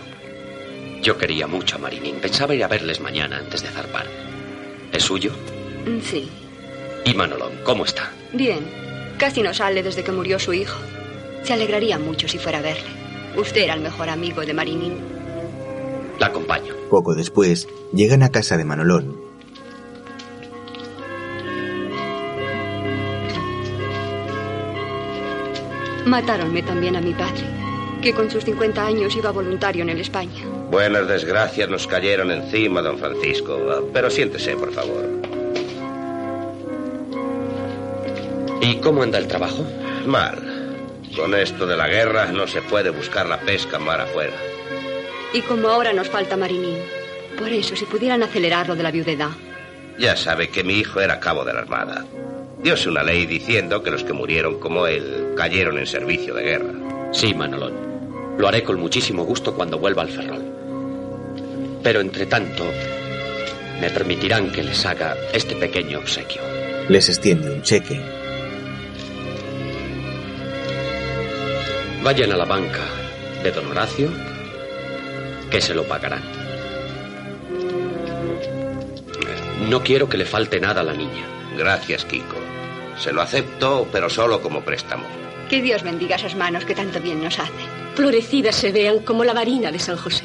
Yo quería mucho a Marinín. Pensaba ir a verles mañana antes de zarpar. ¿Es suyo? Sí. ¿Y Manolón? ¿Cómo está? Bien. Casi no sale desde que murió su hijo. Se alegraría mucho si fuera a verle. Usted era el mejor amigo de Marinín. La acompaño. poco después, llegan a casa de Manolón. Matáronme también a mi padre, que con sus 50 años iba voluntario en el España. Buenas desgracias nos cayeron encima, don Francisco. Pero siéntese, por favor. ¿Y cómo anda el trabajo? Mal. Con esto de la guerra no se puede buscar la pesca mar afuera. Y como ahora nos falta Marinín. Por eso, si pudieran acelerar lo de la viudedad. Ya sabe que mi hijo era cabo de la Armada. Diose una ley diciendo que los que murieron como él cayeron en servicio de guerra. Sí, Manolón. Lo haré con muchísimo gusto cuando vuelva al Ferrol. Pero entre tanto, me permitirán que les haga este pequeño obsequio. Les extiende un cheque. Vayan a la banca de don Horacio, que se lo pagarán. No quiero que le falte nada a la niña. Gracias, Kiko. Se lo acepto, pero solo como préstamo. Que Dios bendiga esas manos que tanto bien nos hacen. Florecidas se vean como la varina de San José.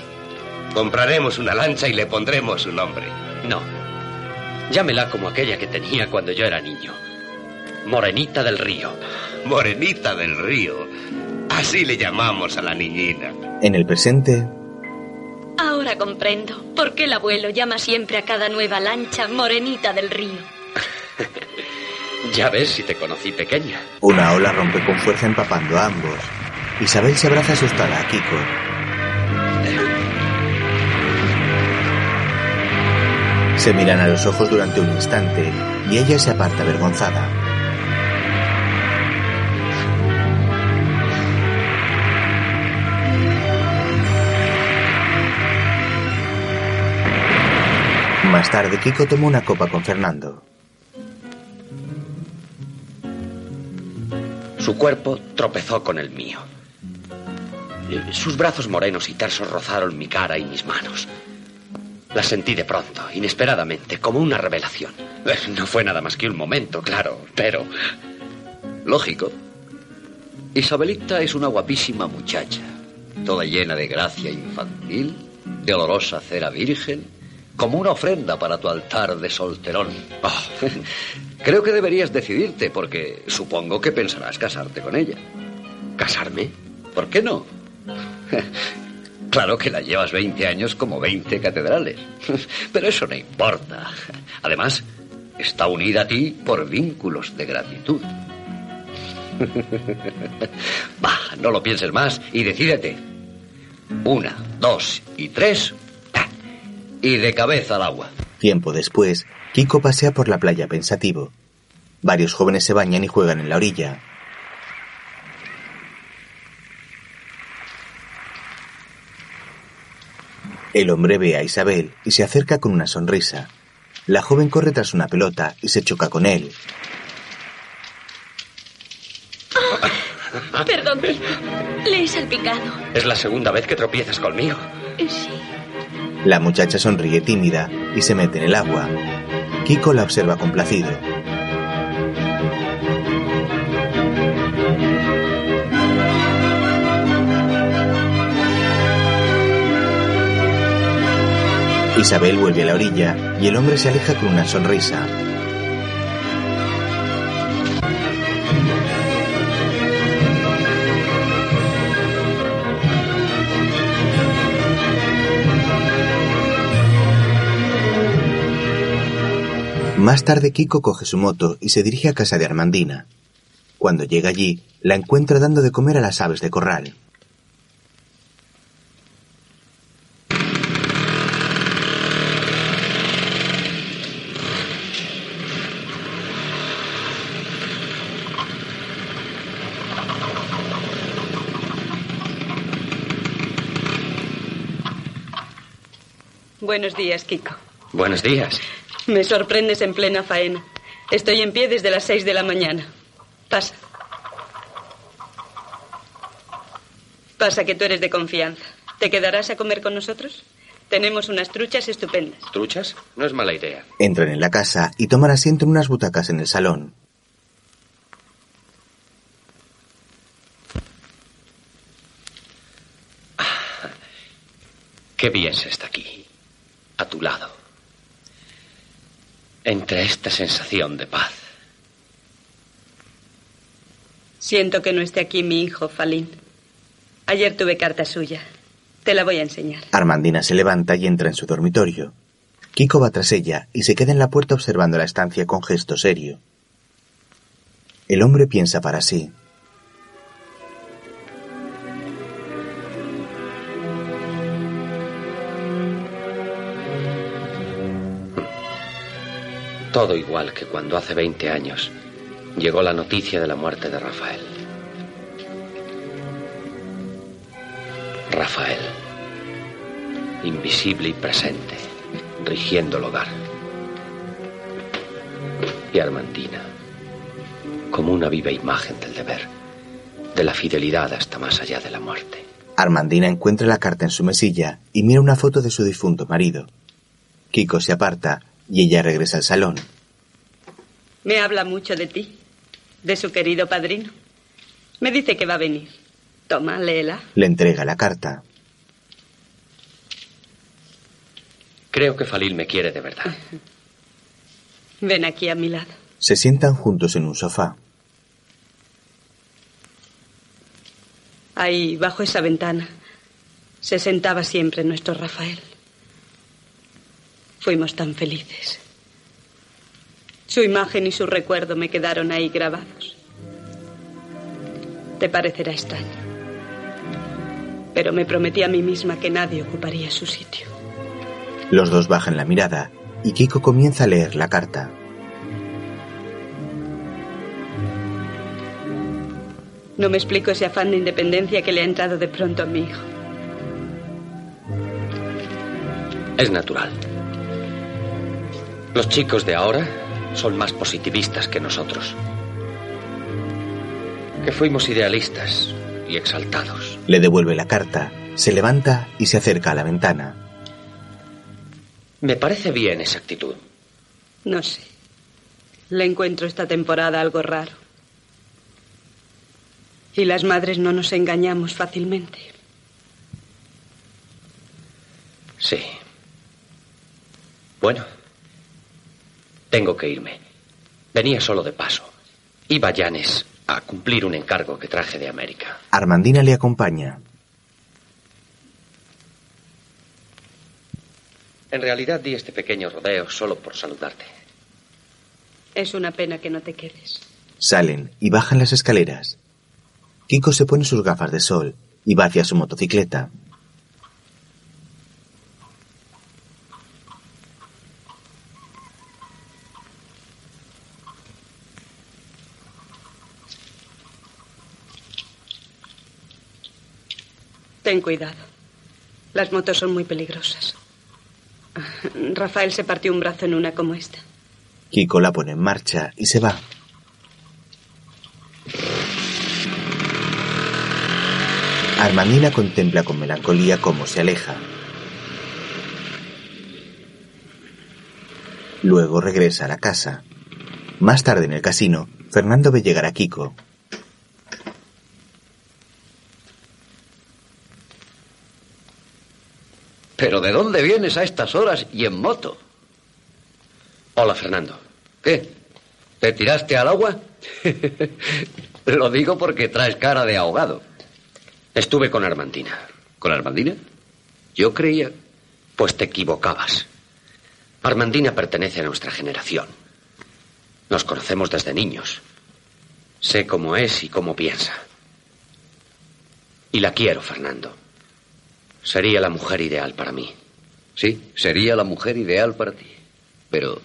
Compraremos una lancha y le pondremos su nombre. No. Llámela como aquella que tenía cuando yo era niño. Morenita del Río. Morenita del Río. Así le llamamos a la niñina. En el presente, Ahora comprendo por qué el abuelo llama siempre a cada nueva lancha Morenita del Río. Ya ves si te conocí pequeña. una ola rompe con fuerza empapando a ambos. Isabel se abraza asustada a Kiko. Se miran a los ojos durante un instante y ella se aparta avergonzada. Más tarde, Kiko toma una copa con Fernando. Su cuerpo tropezó con el mío. Eh, Sus brazos morenos y tersos rozaron mi cara y mis manos. La sentí de pronto, inesperadamente, como una revelación. Eh, No fue nada más que un momento, claro, pero... Lógico. Isabelita es una guapísima muchacha, toda llena de gracia infantil, de olorosa cera virgen, como una ofrenda para tu altar de solterón. Creo que deberías decidirte, porque supongo que pensarás casarte con ella. ¿Casarme? ¿Por qué no? Claro que la llevas 20 años como 20 catedrales, pero eso no importa. Además, está unida a ti por vínculos de gratitud. Bah, no lo pienses más y decídete. Una, dos y tres. Y de cabeza al agua. Tiempo después, Kiko pasea por la playa pensativo. Varios jóvenes se bañan y juegan en la orilla. El hombre ve a Isabel y se acerca con una sonrisa. La joven corre tras una pelota y se choca con él. Perdón, Kiko. Le he salpicado. Es la segunda vez que tropiezas conmigo. Sí. La muchacha sonríe tímida y se mete en el agua. Kiko la observa complacido. Isabel vuelve a la orilla y el hombre se aleja con una sonrisa. Más tarde Kiko coge su moto y se dirige a casa de Armandina. Cuando llega allí, la encuentra dando de comer a las aves de corral. Buenos días, Kiko. Buenos días. Me sorprendes en plena faena. Estoy en pie desde las seis de la mañana. Pasa. Pasa que tú eres de confianza. ¿Te quedarás a comer con nosotros? Tenemos unas truchas estupendas. ¿Truchas? No es mala idea. Entran en la casa y toman asiento en unas butacas en el salón. Qué bien se está aquí, a tu lado, entre esta sensación de paz. Siento que no esté aquí mi hijo, Falín. Ayer tuve carta suya. Te la voy a enseñar. Armandina se levanta y entra en su dormitorio. Kiko va tras ella y se queda en la puerta observando la estancia con gesto serio. El hombre piensa para sí. Todo igual que cuando hace 20 años llegó la noticia de la muerte de Rafael. Rafael, invisible y presente, rigiendo el hogar. Y Armandina, como una viva imagen del deber, de la fidelidad hasta más allá de la muerte. Armandina encuentra la carta en su mesilla y mira una foto de su difunto marido. Kiko se aparta y ella regresa al salón. Me habla mucho de ti, de su querido padrino. Me dice que va a venir. Toma, léela. Le entrega la carta. Creo que Falil me quiere de verdad. Ven aquí a mi lado. Se sientan juntos en un sofá. Ahí, bajo esa ventana, se sentaba siempre nuestro Rafael. Fuimos tan felices. Su imagen y su recuerdo me quedaron ahí grabados. Te parecerá extraño. Pero me prometí a mí misma que nadie ocuparía su sitio. Los dos bajan la mirada y Kiko comienza a leer la carta. No me explico ese afán de independencia que le ha entrado de pronto a mi hijo. Es natural. Los chicos de ahora son más positivistas que nosotros. Que fuimos idealistas y exaltados. Le devuelve la carta, se levanta y se acerca a la ventana. Me parece bien esa actitud. No sé. Le encuentro esta temporada algo raro. Y las madres no nos engañamos fácilmente. Sí. Bueno, tengo que irme. Venía solo de paso. Iba a Llanes a cumplir un encargo que traje de América. Armandina le acompaña. En realidad di este pequeño rodeo solo por saludarte. Es una pena que no te quedes. Salen y bajan las escaleras. Kiko se pone sus gafas de sol y va hacia su motocicleta. Ten cuidado. Las motos son muy peligrosas. Rafael se partió un brazo en una como esta. Kiko la pone en marcha y se va. Armandina contempla con melancolía cómo se aleja. Luego regresa a la casa. Más tarde en el casino, Fernando ve llegar a Kiko. ¿Pero de dónde vienes a estas horas y en moto? Hola, Fernando. ¿Qué? ¿Te tiraste al agua? Lo digo porque traes cara de ahogado. Estuve con Armandina. ¿Con Armandina? Yo creía. Pues te equivocabas. Armandina pertenece a nuestra generación. Nos conocemos desde niños. Sé cómo es y cómo piensa. Y la quiero, Fernando. Sería la mujer ideal para mí. Sí, sería la mujer ideal para ti. Pero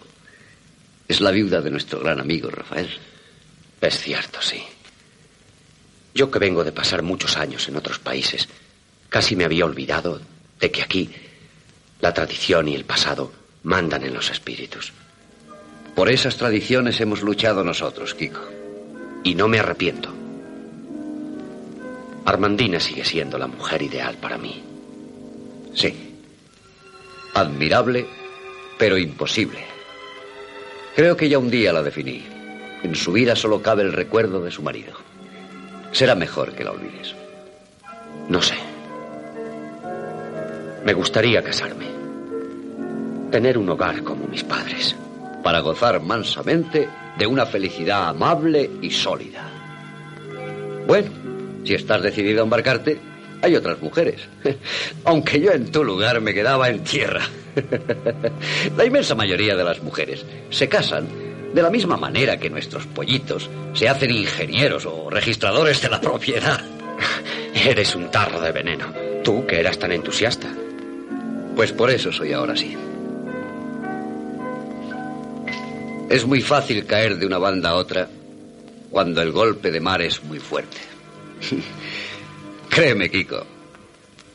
es la viuda de nuestro gran amigo Rafael. Es cierto, sí. Yo que vengo de pasar muchos años en otros países, casi me había olvidado de que aquí la tradición y el pasado mandan en los espíritus. Por esas tradiciones hemos luchado nosotros, Kiko. Y no me arrepiento. Armandina sigue siendo la mujer ideal para mí. Sí. Admirable, pero imposible. Creo que ya un día la definí. En su vida solo cabe el recuerdo de su marido. Será mejor que la olvides. No sé. Me gustaría casarme. Tener un hogar como mis padres. Para gozar mansamente de una felicidad amable y sólida. Bueno, si estás decidido a embarcarte, Hay otras mujeres. Aunque yo en tu lugar me quedaba en tierra. La inmensa mayoría de las mujeres se casan de la misma manera que nuestros pollitos se hacen ingenieros o registradores de la propiedad. Eres un tarro de veneno. Tú que eras tan entusiasta. Pues por eso soy ahora así. Es muy fácil caer de una banda a otra cuando el golpe de mar es muy fuerte. Créeme, Kiko.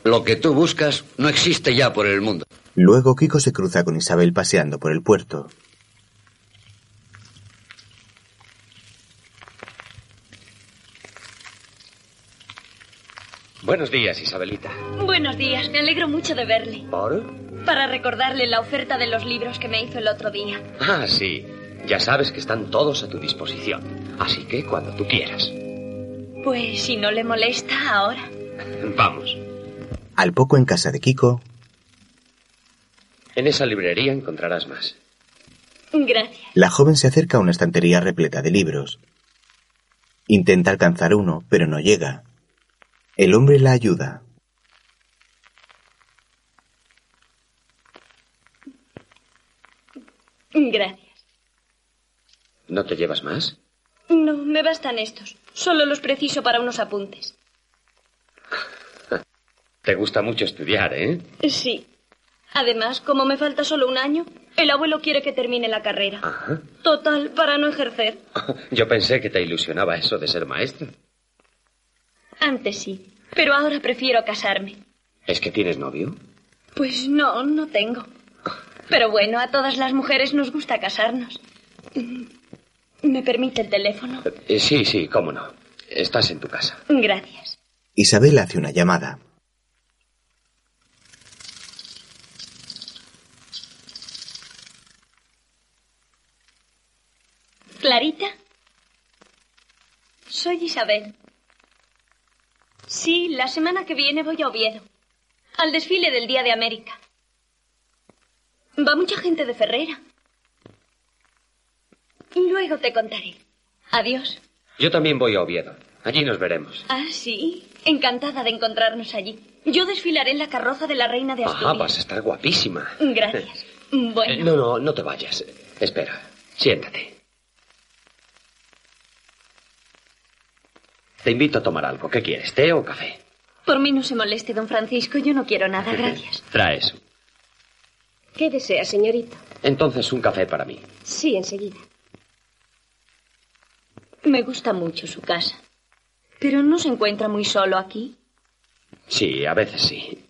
Lo que tú buscas no existe ya por el mundo. Luego Kiko se cruza con Isabel paseando por el puerto. Buenos días, Isabelita. Buenos días, me alegro mucho de verle. ¿Por? Para recordarle la oferta de los libros que me hizo el otro día. Ah, sí. Ya sabes que están todos a tu disposición. Así que cuando tú quieras. Pues si no le molesta ahora. Vamos. Al poco en casa de Kiko, En esa librería encontrarás más. Gracias. la joven se acerca a una estantería repleta de libros. Intenta alcanzar uno, pero no llega. El hombre la ayuda. Gracias. ¿No te llevas más? No, me bastan estos. Solo los preciso para unos apuntes. Te gusta mucho estudiar, ¿eh? Sí. Además, como me falta solo un año, el abuelo quiere que termine la carrera. Ajá. Total, para no ejercer. Yo pensé que te ilusionaba eso de ser maestra. Antes sí, pero ahora prefiero casarme. ¿Es que tienes novio? Pues no, no tengo. Pero bueno, a todas las mujeres nos gusta casarnos. ¿Me permite el teléfono? Eh, sí, sí, cómo no. Estás en tu casa. Gracias. Isabel hace una llamada. ¿Clarita? Soy Isabel. Sí, la semana que viene voy a Oviedo. Al desfile del Día de América. Va mucha gente de Ferrera. Luego te contaré. Adiós. Yo también voy a Oviedo. Allí nos veremos. Ah, sí. Encantada de encontrarnos allí. Yo desfilaré en la carroza de la reina de Ah, Asturias. vas a estar guapísima. Gracias. Eh, Bueno, No, no, no te vayas. Espera, siéntate. Te invito a tomar algo. ¿Qué quieres, té o café? por mí no se moleste, don Francisco. Yo no quiero nada, gracias. Trae eso. ¿Qué desea, señorita? Entonces un café para mí. Sí, enseguida. Me gusta mucho su casa. Pero no se encuentra muy solo aquí. Sí, a veces sí.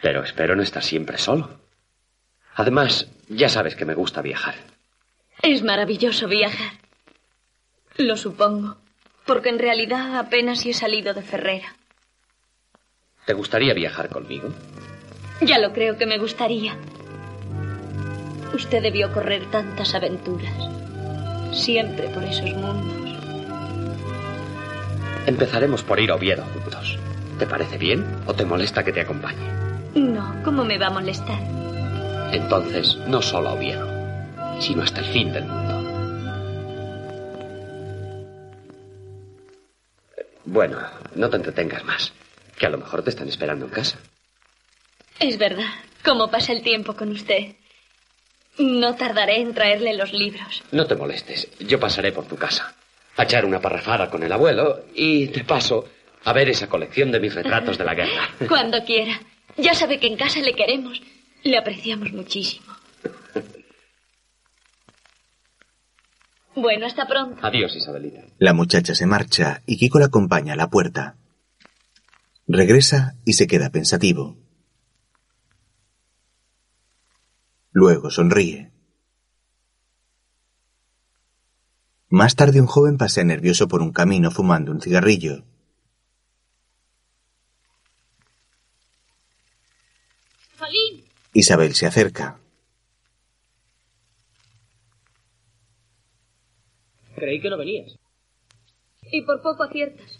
Pero espero no estar siempre solo. Además, ya sabes que me gusta viajar. Es maravilloso viajar. Lo supongo, porque en realidad apenas si he salido de Ferrera. ¿Te gustaría viajar conmigo? Ya lo creo que me gustaría. Usted debió correr tantas aventuras. Siempre por esos mundos. Empezaremos por ir a Oviedo juntos. ¿Te parece bien o te molesta que te acompañe? No, ¿cómo me va a molestar? Entonces, no solo a Oviedo, sino hasta el fin del mundo. Bueno, no te entretengas más, que a lo mejor te están esperando en casa. Es verdad, cómo pasa el tiempo con usted. No tardaré en traerle los libros. No te molestes, yo pasaré por tu casa, a echar una parrafada con el abuelo y de paso a ver esa colección de mis retratos de la guerra. Cuando quiera. Ya sabe que en casa le queremos. Le apreciamos muchísimo. Bueno, hasta pronto. Adiós, Isabelita. La muchacha se marcha y Kiko la acompaña a la puerta. Regresa y se queda pensativo. Luego sonríe. Más tarde un joven pasea nervioso por un camino fumando un cigarrillo. Jolín, Isabel se acerca. Creí que no venías. y por poco aciertas.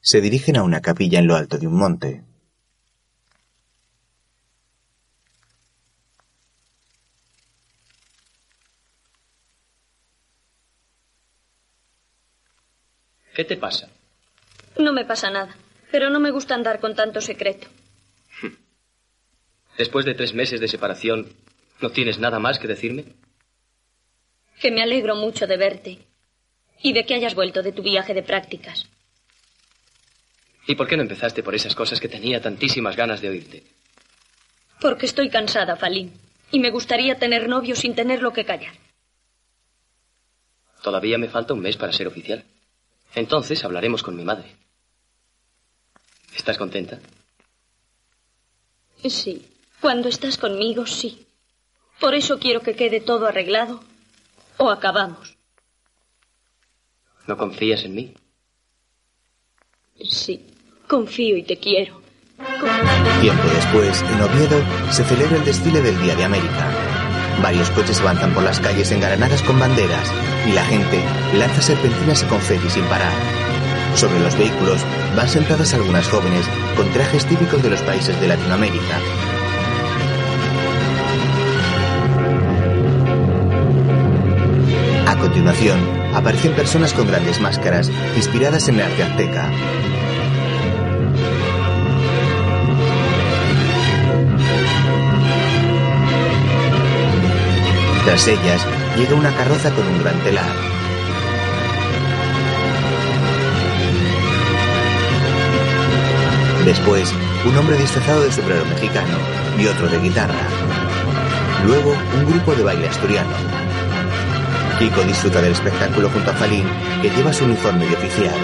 Se dirigen a una capilla en lo alto de un monte. ¿Qué te pasa? No me pasa nada. Pero no me gusta andar con tanto secreto. Después de tres meses de separación, ¿no tienes nada más que decirme? Que me alegro mucho de verte y de que hayas vuelto de tu viaje de prácticas. ¿Y por qué no empezaste por esas cosas que tenía tantísimas ganas de oírte? Porque estoy cansada, Falín, y me gustaría tener novio sin tenerlo que callar. Todavía me falta un mes para ser oficial. Entonces hablaremos con mi madre. ¿Estás contenta? Sí. Cuando estás conmigo, sí. Por eso quiero que quede todo arreglado o acabamos. ¿No confías en mí? Sí, confío y te quiero. Tiempo después, en Oviedo, se celebra el desfile del Día de América. Varios coches avanzan por las calles engalanadas con banderas y la gente lanza serpentinas y confeti sin parar. Sobre los vehículos van sentadas algunas jóvenes con trajes típicos de los países de Latinoamérica. A continuación, aparecen personas con grandes máscaras inspiradas en el arte azteca. Tras ellas llega una carroza con un gran telar. Después, un hombre disfrazado de sombrero mexicano y otro de guitarra. Luego, un grupo de baile asturiano. Kiko disfruta del espectáculo junto a Falín, que lleva su uniforme de oficial.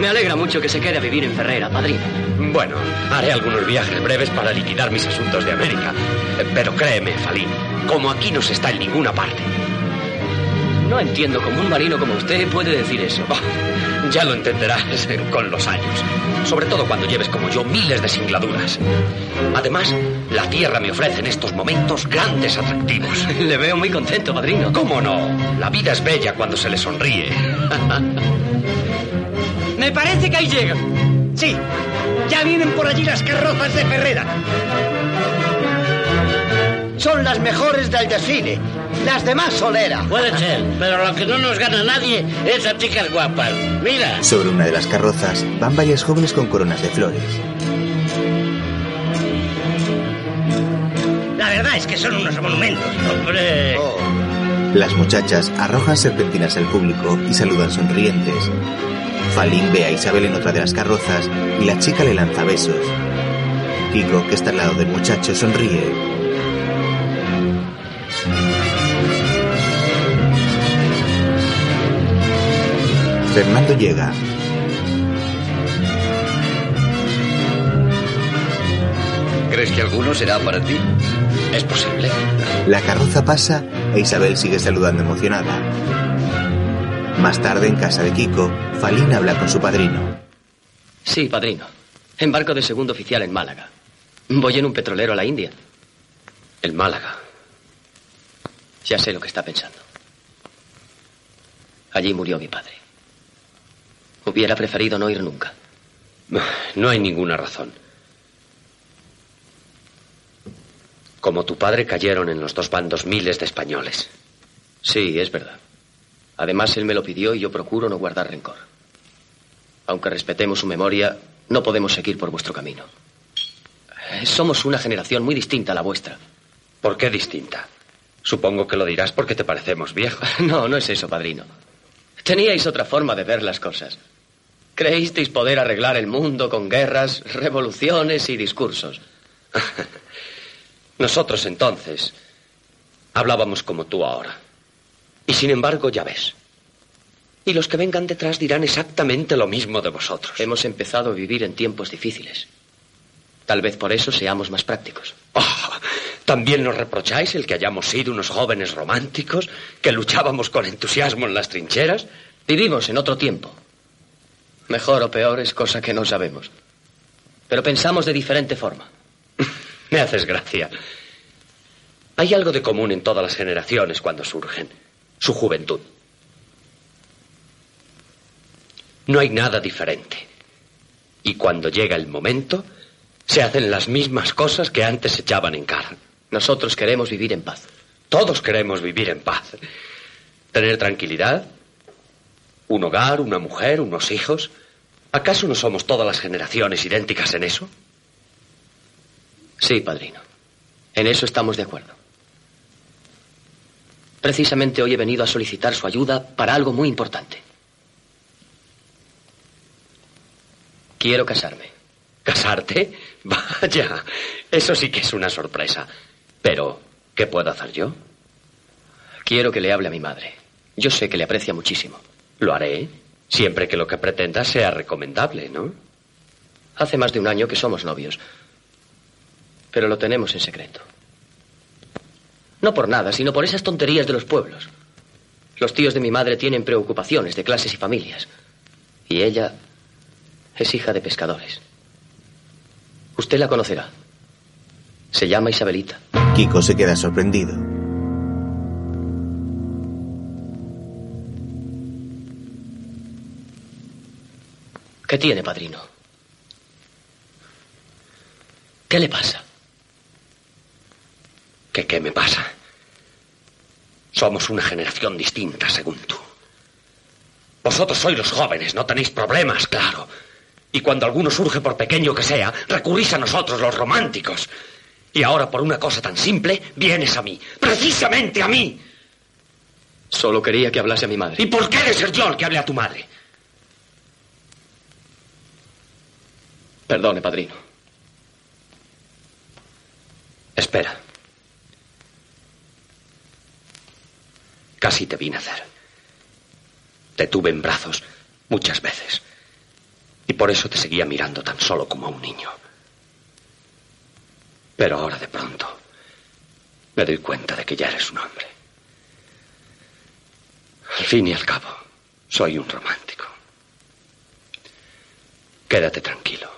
Me alegra mucho que se quede a vivir en Ferrera, padrino. Bueno, haré algunos viajes breves para liquidar mis asuntos de América. Pero créeme, Falín, como aquí no se está en ninguna parte. No entiendo cómo un marino como usted puede decir eso. Oh, ya lo entenderás con los años. Sobre todo cuando lleves como yo miles de singladuras. Además, la tierra me ofrece en estos momentos grandes atractivos. Le veo muy contento, padrino. ¿Cómo no? La vida es bella cuando se le sonríe. Me parece que ahí llegan. Sí, ya vienen por allí las carrozas de Ferrera. Son las mejores del desfile. Las demás solera. Puede ser, pero lo que no nos gana nadie es a chicas guapas. Mira. Sobre una de las carrozas van varias jóvenes con coronas de flores. La verdad es que son unos monumentos. Hombre. Las muchachas arrojan serpentinas al público y saludan sonrientes. Falín ve a Isabel en otra de las carrozas y la chica le lanza besos. Kiko, que está al lado del muchacho, sonríe. Fernando llega. ¿Crees que alguno será para ti? Es posible. La carroza pasa e Isabel sigue saludando emocionada. Más tarde, en casa de Kiko, Falín habla con su padrino. Sí, padrino. Embarco de segundo oficial en Málaga. Voy en un petrolero a la India. El Málaga. Ya sé lo que está pensando. Allí murió mi padre. Hubiera preferido no ir nunca. No hay ninguna razón. Como tu padre cayeron en los dos bandos miles de españoles. Sí, es verdad. Además, él me lo pidió y yo procuro no guardar rencor. Aunque respetemos su memoria, no podemos seguir por vuestro camino. Eh, Somos una generación muy distinta a la vuestra. ¿Por qué distinta? Supongo que lo dirás porque te parecemos viejos. No, no es eso, padrino. Teníais otra forma de ver las cosas. Creísteis poder arreglar el mundo con guerras, revoluciones y discursos. Nosotros entonces hablábamos como tú ahora. Y sin embargo, ya ves. Y los que vengan detrás dirán exactamente lo mismo de vosotros. Hemos empezado a vivir en tiempos difíciles. Tal vez por eso seamos más prácticos. Oh, También nos reprocháis el que hayamos sido unos jóvenes románticos, que luchábamos con entusiasmo en las trincheras. Vivimos en otro tiempo. Mejor o peor es cosa que no sabemos. Pero pensamos de diferente forma. Me haces gracia. Hay algo de común en todas las generaciones cuando surgen. Su juventud. No hay nada diferente. Y cuando llega el momento, se hacen las mismas cosas que antes se echaban en cara. Nosotros queremos vivir en paz. Todos queremos vivir en paz. Tener tranquilidad, Un hogar, una mujer, unos hijos. ¿Acaso no somos todas las generaciones idénticas en eso? Sí, padrino. En eso estamos de acuerdo. Precisamente hoy he venido a solicitar su ayuda para algo muy importante. Quiero casarme. ¿Casarte? Vaya, eso sí que es una sorpresa. Pero, ¿qué puedo hacer yo? Quiero que le hable a mi madre. Yo sé que le aprecia muchísimo. Lo haré, siempre que lo que pretenda sea recomendable, ¿no? Hace más de un año que somos novios. Pero lo tenemos en secreto. No por nada, sino por esas tonterías de los pueblos. Los tíos de mi madre tienen preocupaciones de clases y familias. Y ella es hija de pescadores. Usted la conocerá. Se llama Isabelita. Kiko se queda sorprendido. ¿Qué tiene, padrino? ¿Qué le pasa? ¿Qué qué me pasa? Somos una generación distinta, según tú. Vosotros sois los jóvenes, no tenéis problemas, claro. Y cuando alguno surge, por pequeño que sea, recurrís a nosotros, los románticos. Y ahora, por una cosa tan simple, vienes a mí. Precisamente a mí. Solo quería que hablase a mi madre. ¿Y por qué de ser yo el que hable a tu madre? Perdone, padrino. Espera. Casi te vine a hacer. Te tuve en brazos muchas veces. Y por eso te seguía mirando tan solo como a un niño. Pero ahora de pronto me doy cuenta de que ya eres un hombre. Al fin y al cabo, soy un romántico. Quédate tranquilo.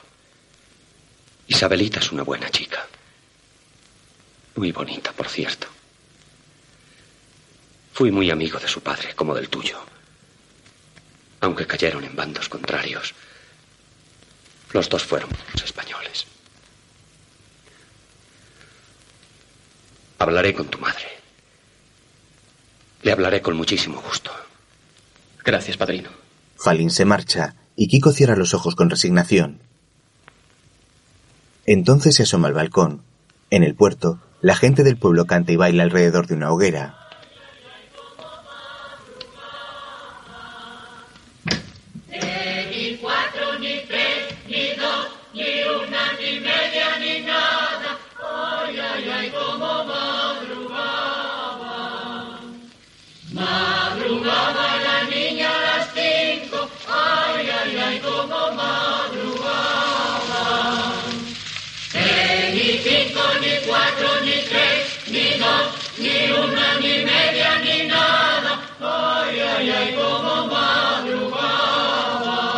Isabelita es una buena chica. Muy bonita, por cierto. Fui muy amigo de su padre, como del tuyo. Aunque cayeron en bandos contrarios, los dos fueron los españoles. Hablaré con tu madre. Le hablaré con muchísimo gusto. Gracias, padrino. Falín se marcha y Kiko cierra los ojos con resignación. Entonces se asoma al balcón. En el puerto, la gente del pueblo canta y baila alrededor de una hoguera.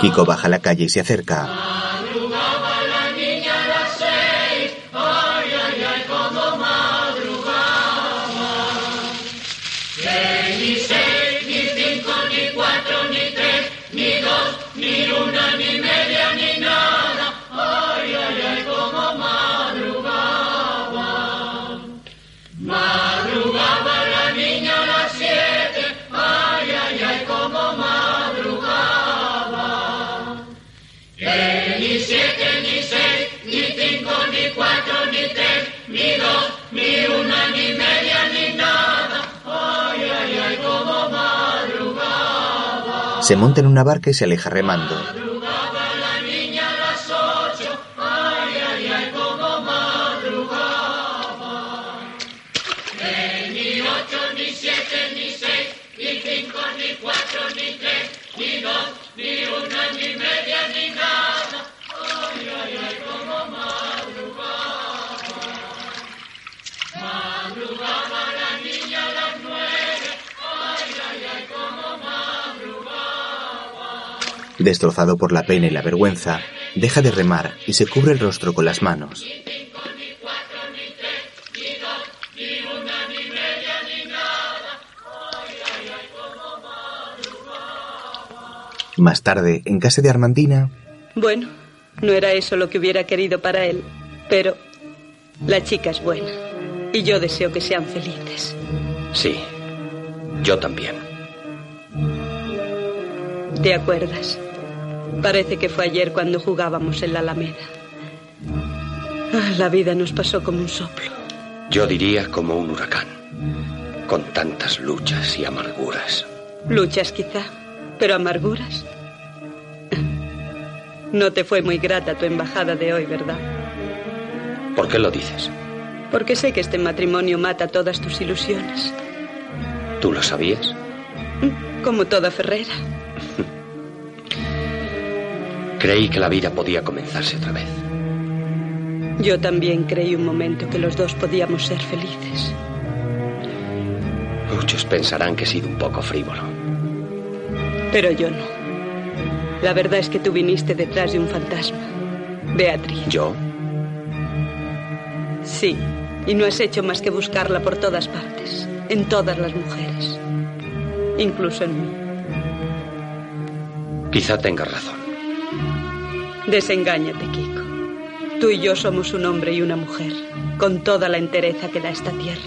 Kiko baja la calle y se acerca. Ni dos, ni una, ni media, ni nada. Ay, ay, ay, cómo madrugaba. Se monta en una barca y se aleja remando. Destrozado por la pena y la vergüenza, deja de remar y se cubre el rostro con las manos. Más tarde, en casa de Armandina, Bueno, no era eso lo que hubiera querido para él, pero la chica es buena y yo deseo que sean felices. Sí, yo también. ¿Te acuerdas? Parece que fue ayer cuando jugábamos en la Alameda. Ah, la vida nos pasó como un soplo. Yo diría como un huracán, con tantas luchas y amarguras. Luchas quizá, pero amarguras. No te fue muy grata tu embajada de hoy, ¿verdad? ¿Por qué lo dices? Porque sé que este matrimonio mata todas tus ilusiones. ¿Tú lo sabías? Como toda Ferrera. Creí que la vida podía comenzarse otra vez. Yo también creí un momento que los dos podíamos ser felices. Muchos pensarán que he sido un poco frívolo. Pero yo no. La verdad es que tú viniste detrás de un fantasma. Beatriz. ¿Yo? Sí. Y no has hecho más que buscarla por todas partes. En todas las mujeres. Incluso en mí. Quizá tengas razón. Desengáñate, Kiko. Tú y yo somos un hombre y una mujer, con toda la entereza que da esta tierra.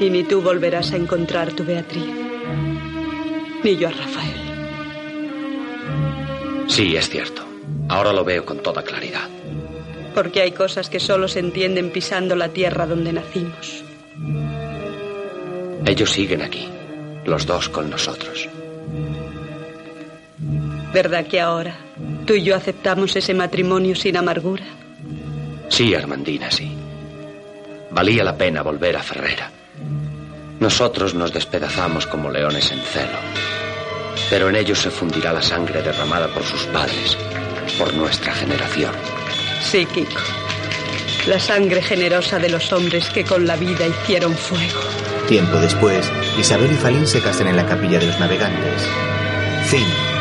Y ni tú volverás a encontrar tu Beatriz, ni yo a Rafael. Sí, es cierto. Ahora lo veo con toda claridad. Porque hay cosas que solo se entienden pisando la tierra donde nacimos. Ellos siguen aquí, los dos con nosotros. ¿Verdad que ahora tú y yo aceptamos ese matrimonio sin amargura? Sí, Armandina, sí. Valía la pena volver a Ferrera. Nosotros nos despedazamos como leones en celo, pero en ellos se fundirá la sangre derramada por sus padres, por nuestra generación. Sí, Kiko. La sangre generosa de los hombres que con la vida hicieron fuego. Tiempo después, Isabel y Falín se casan en la capilla de los navegantes. Fin.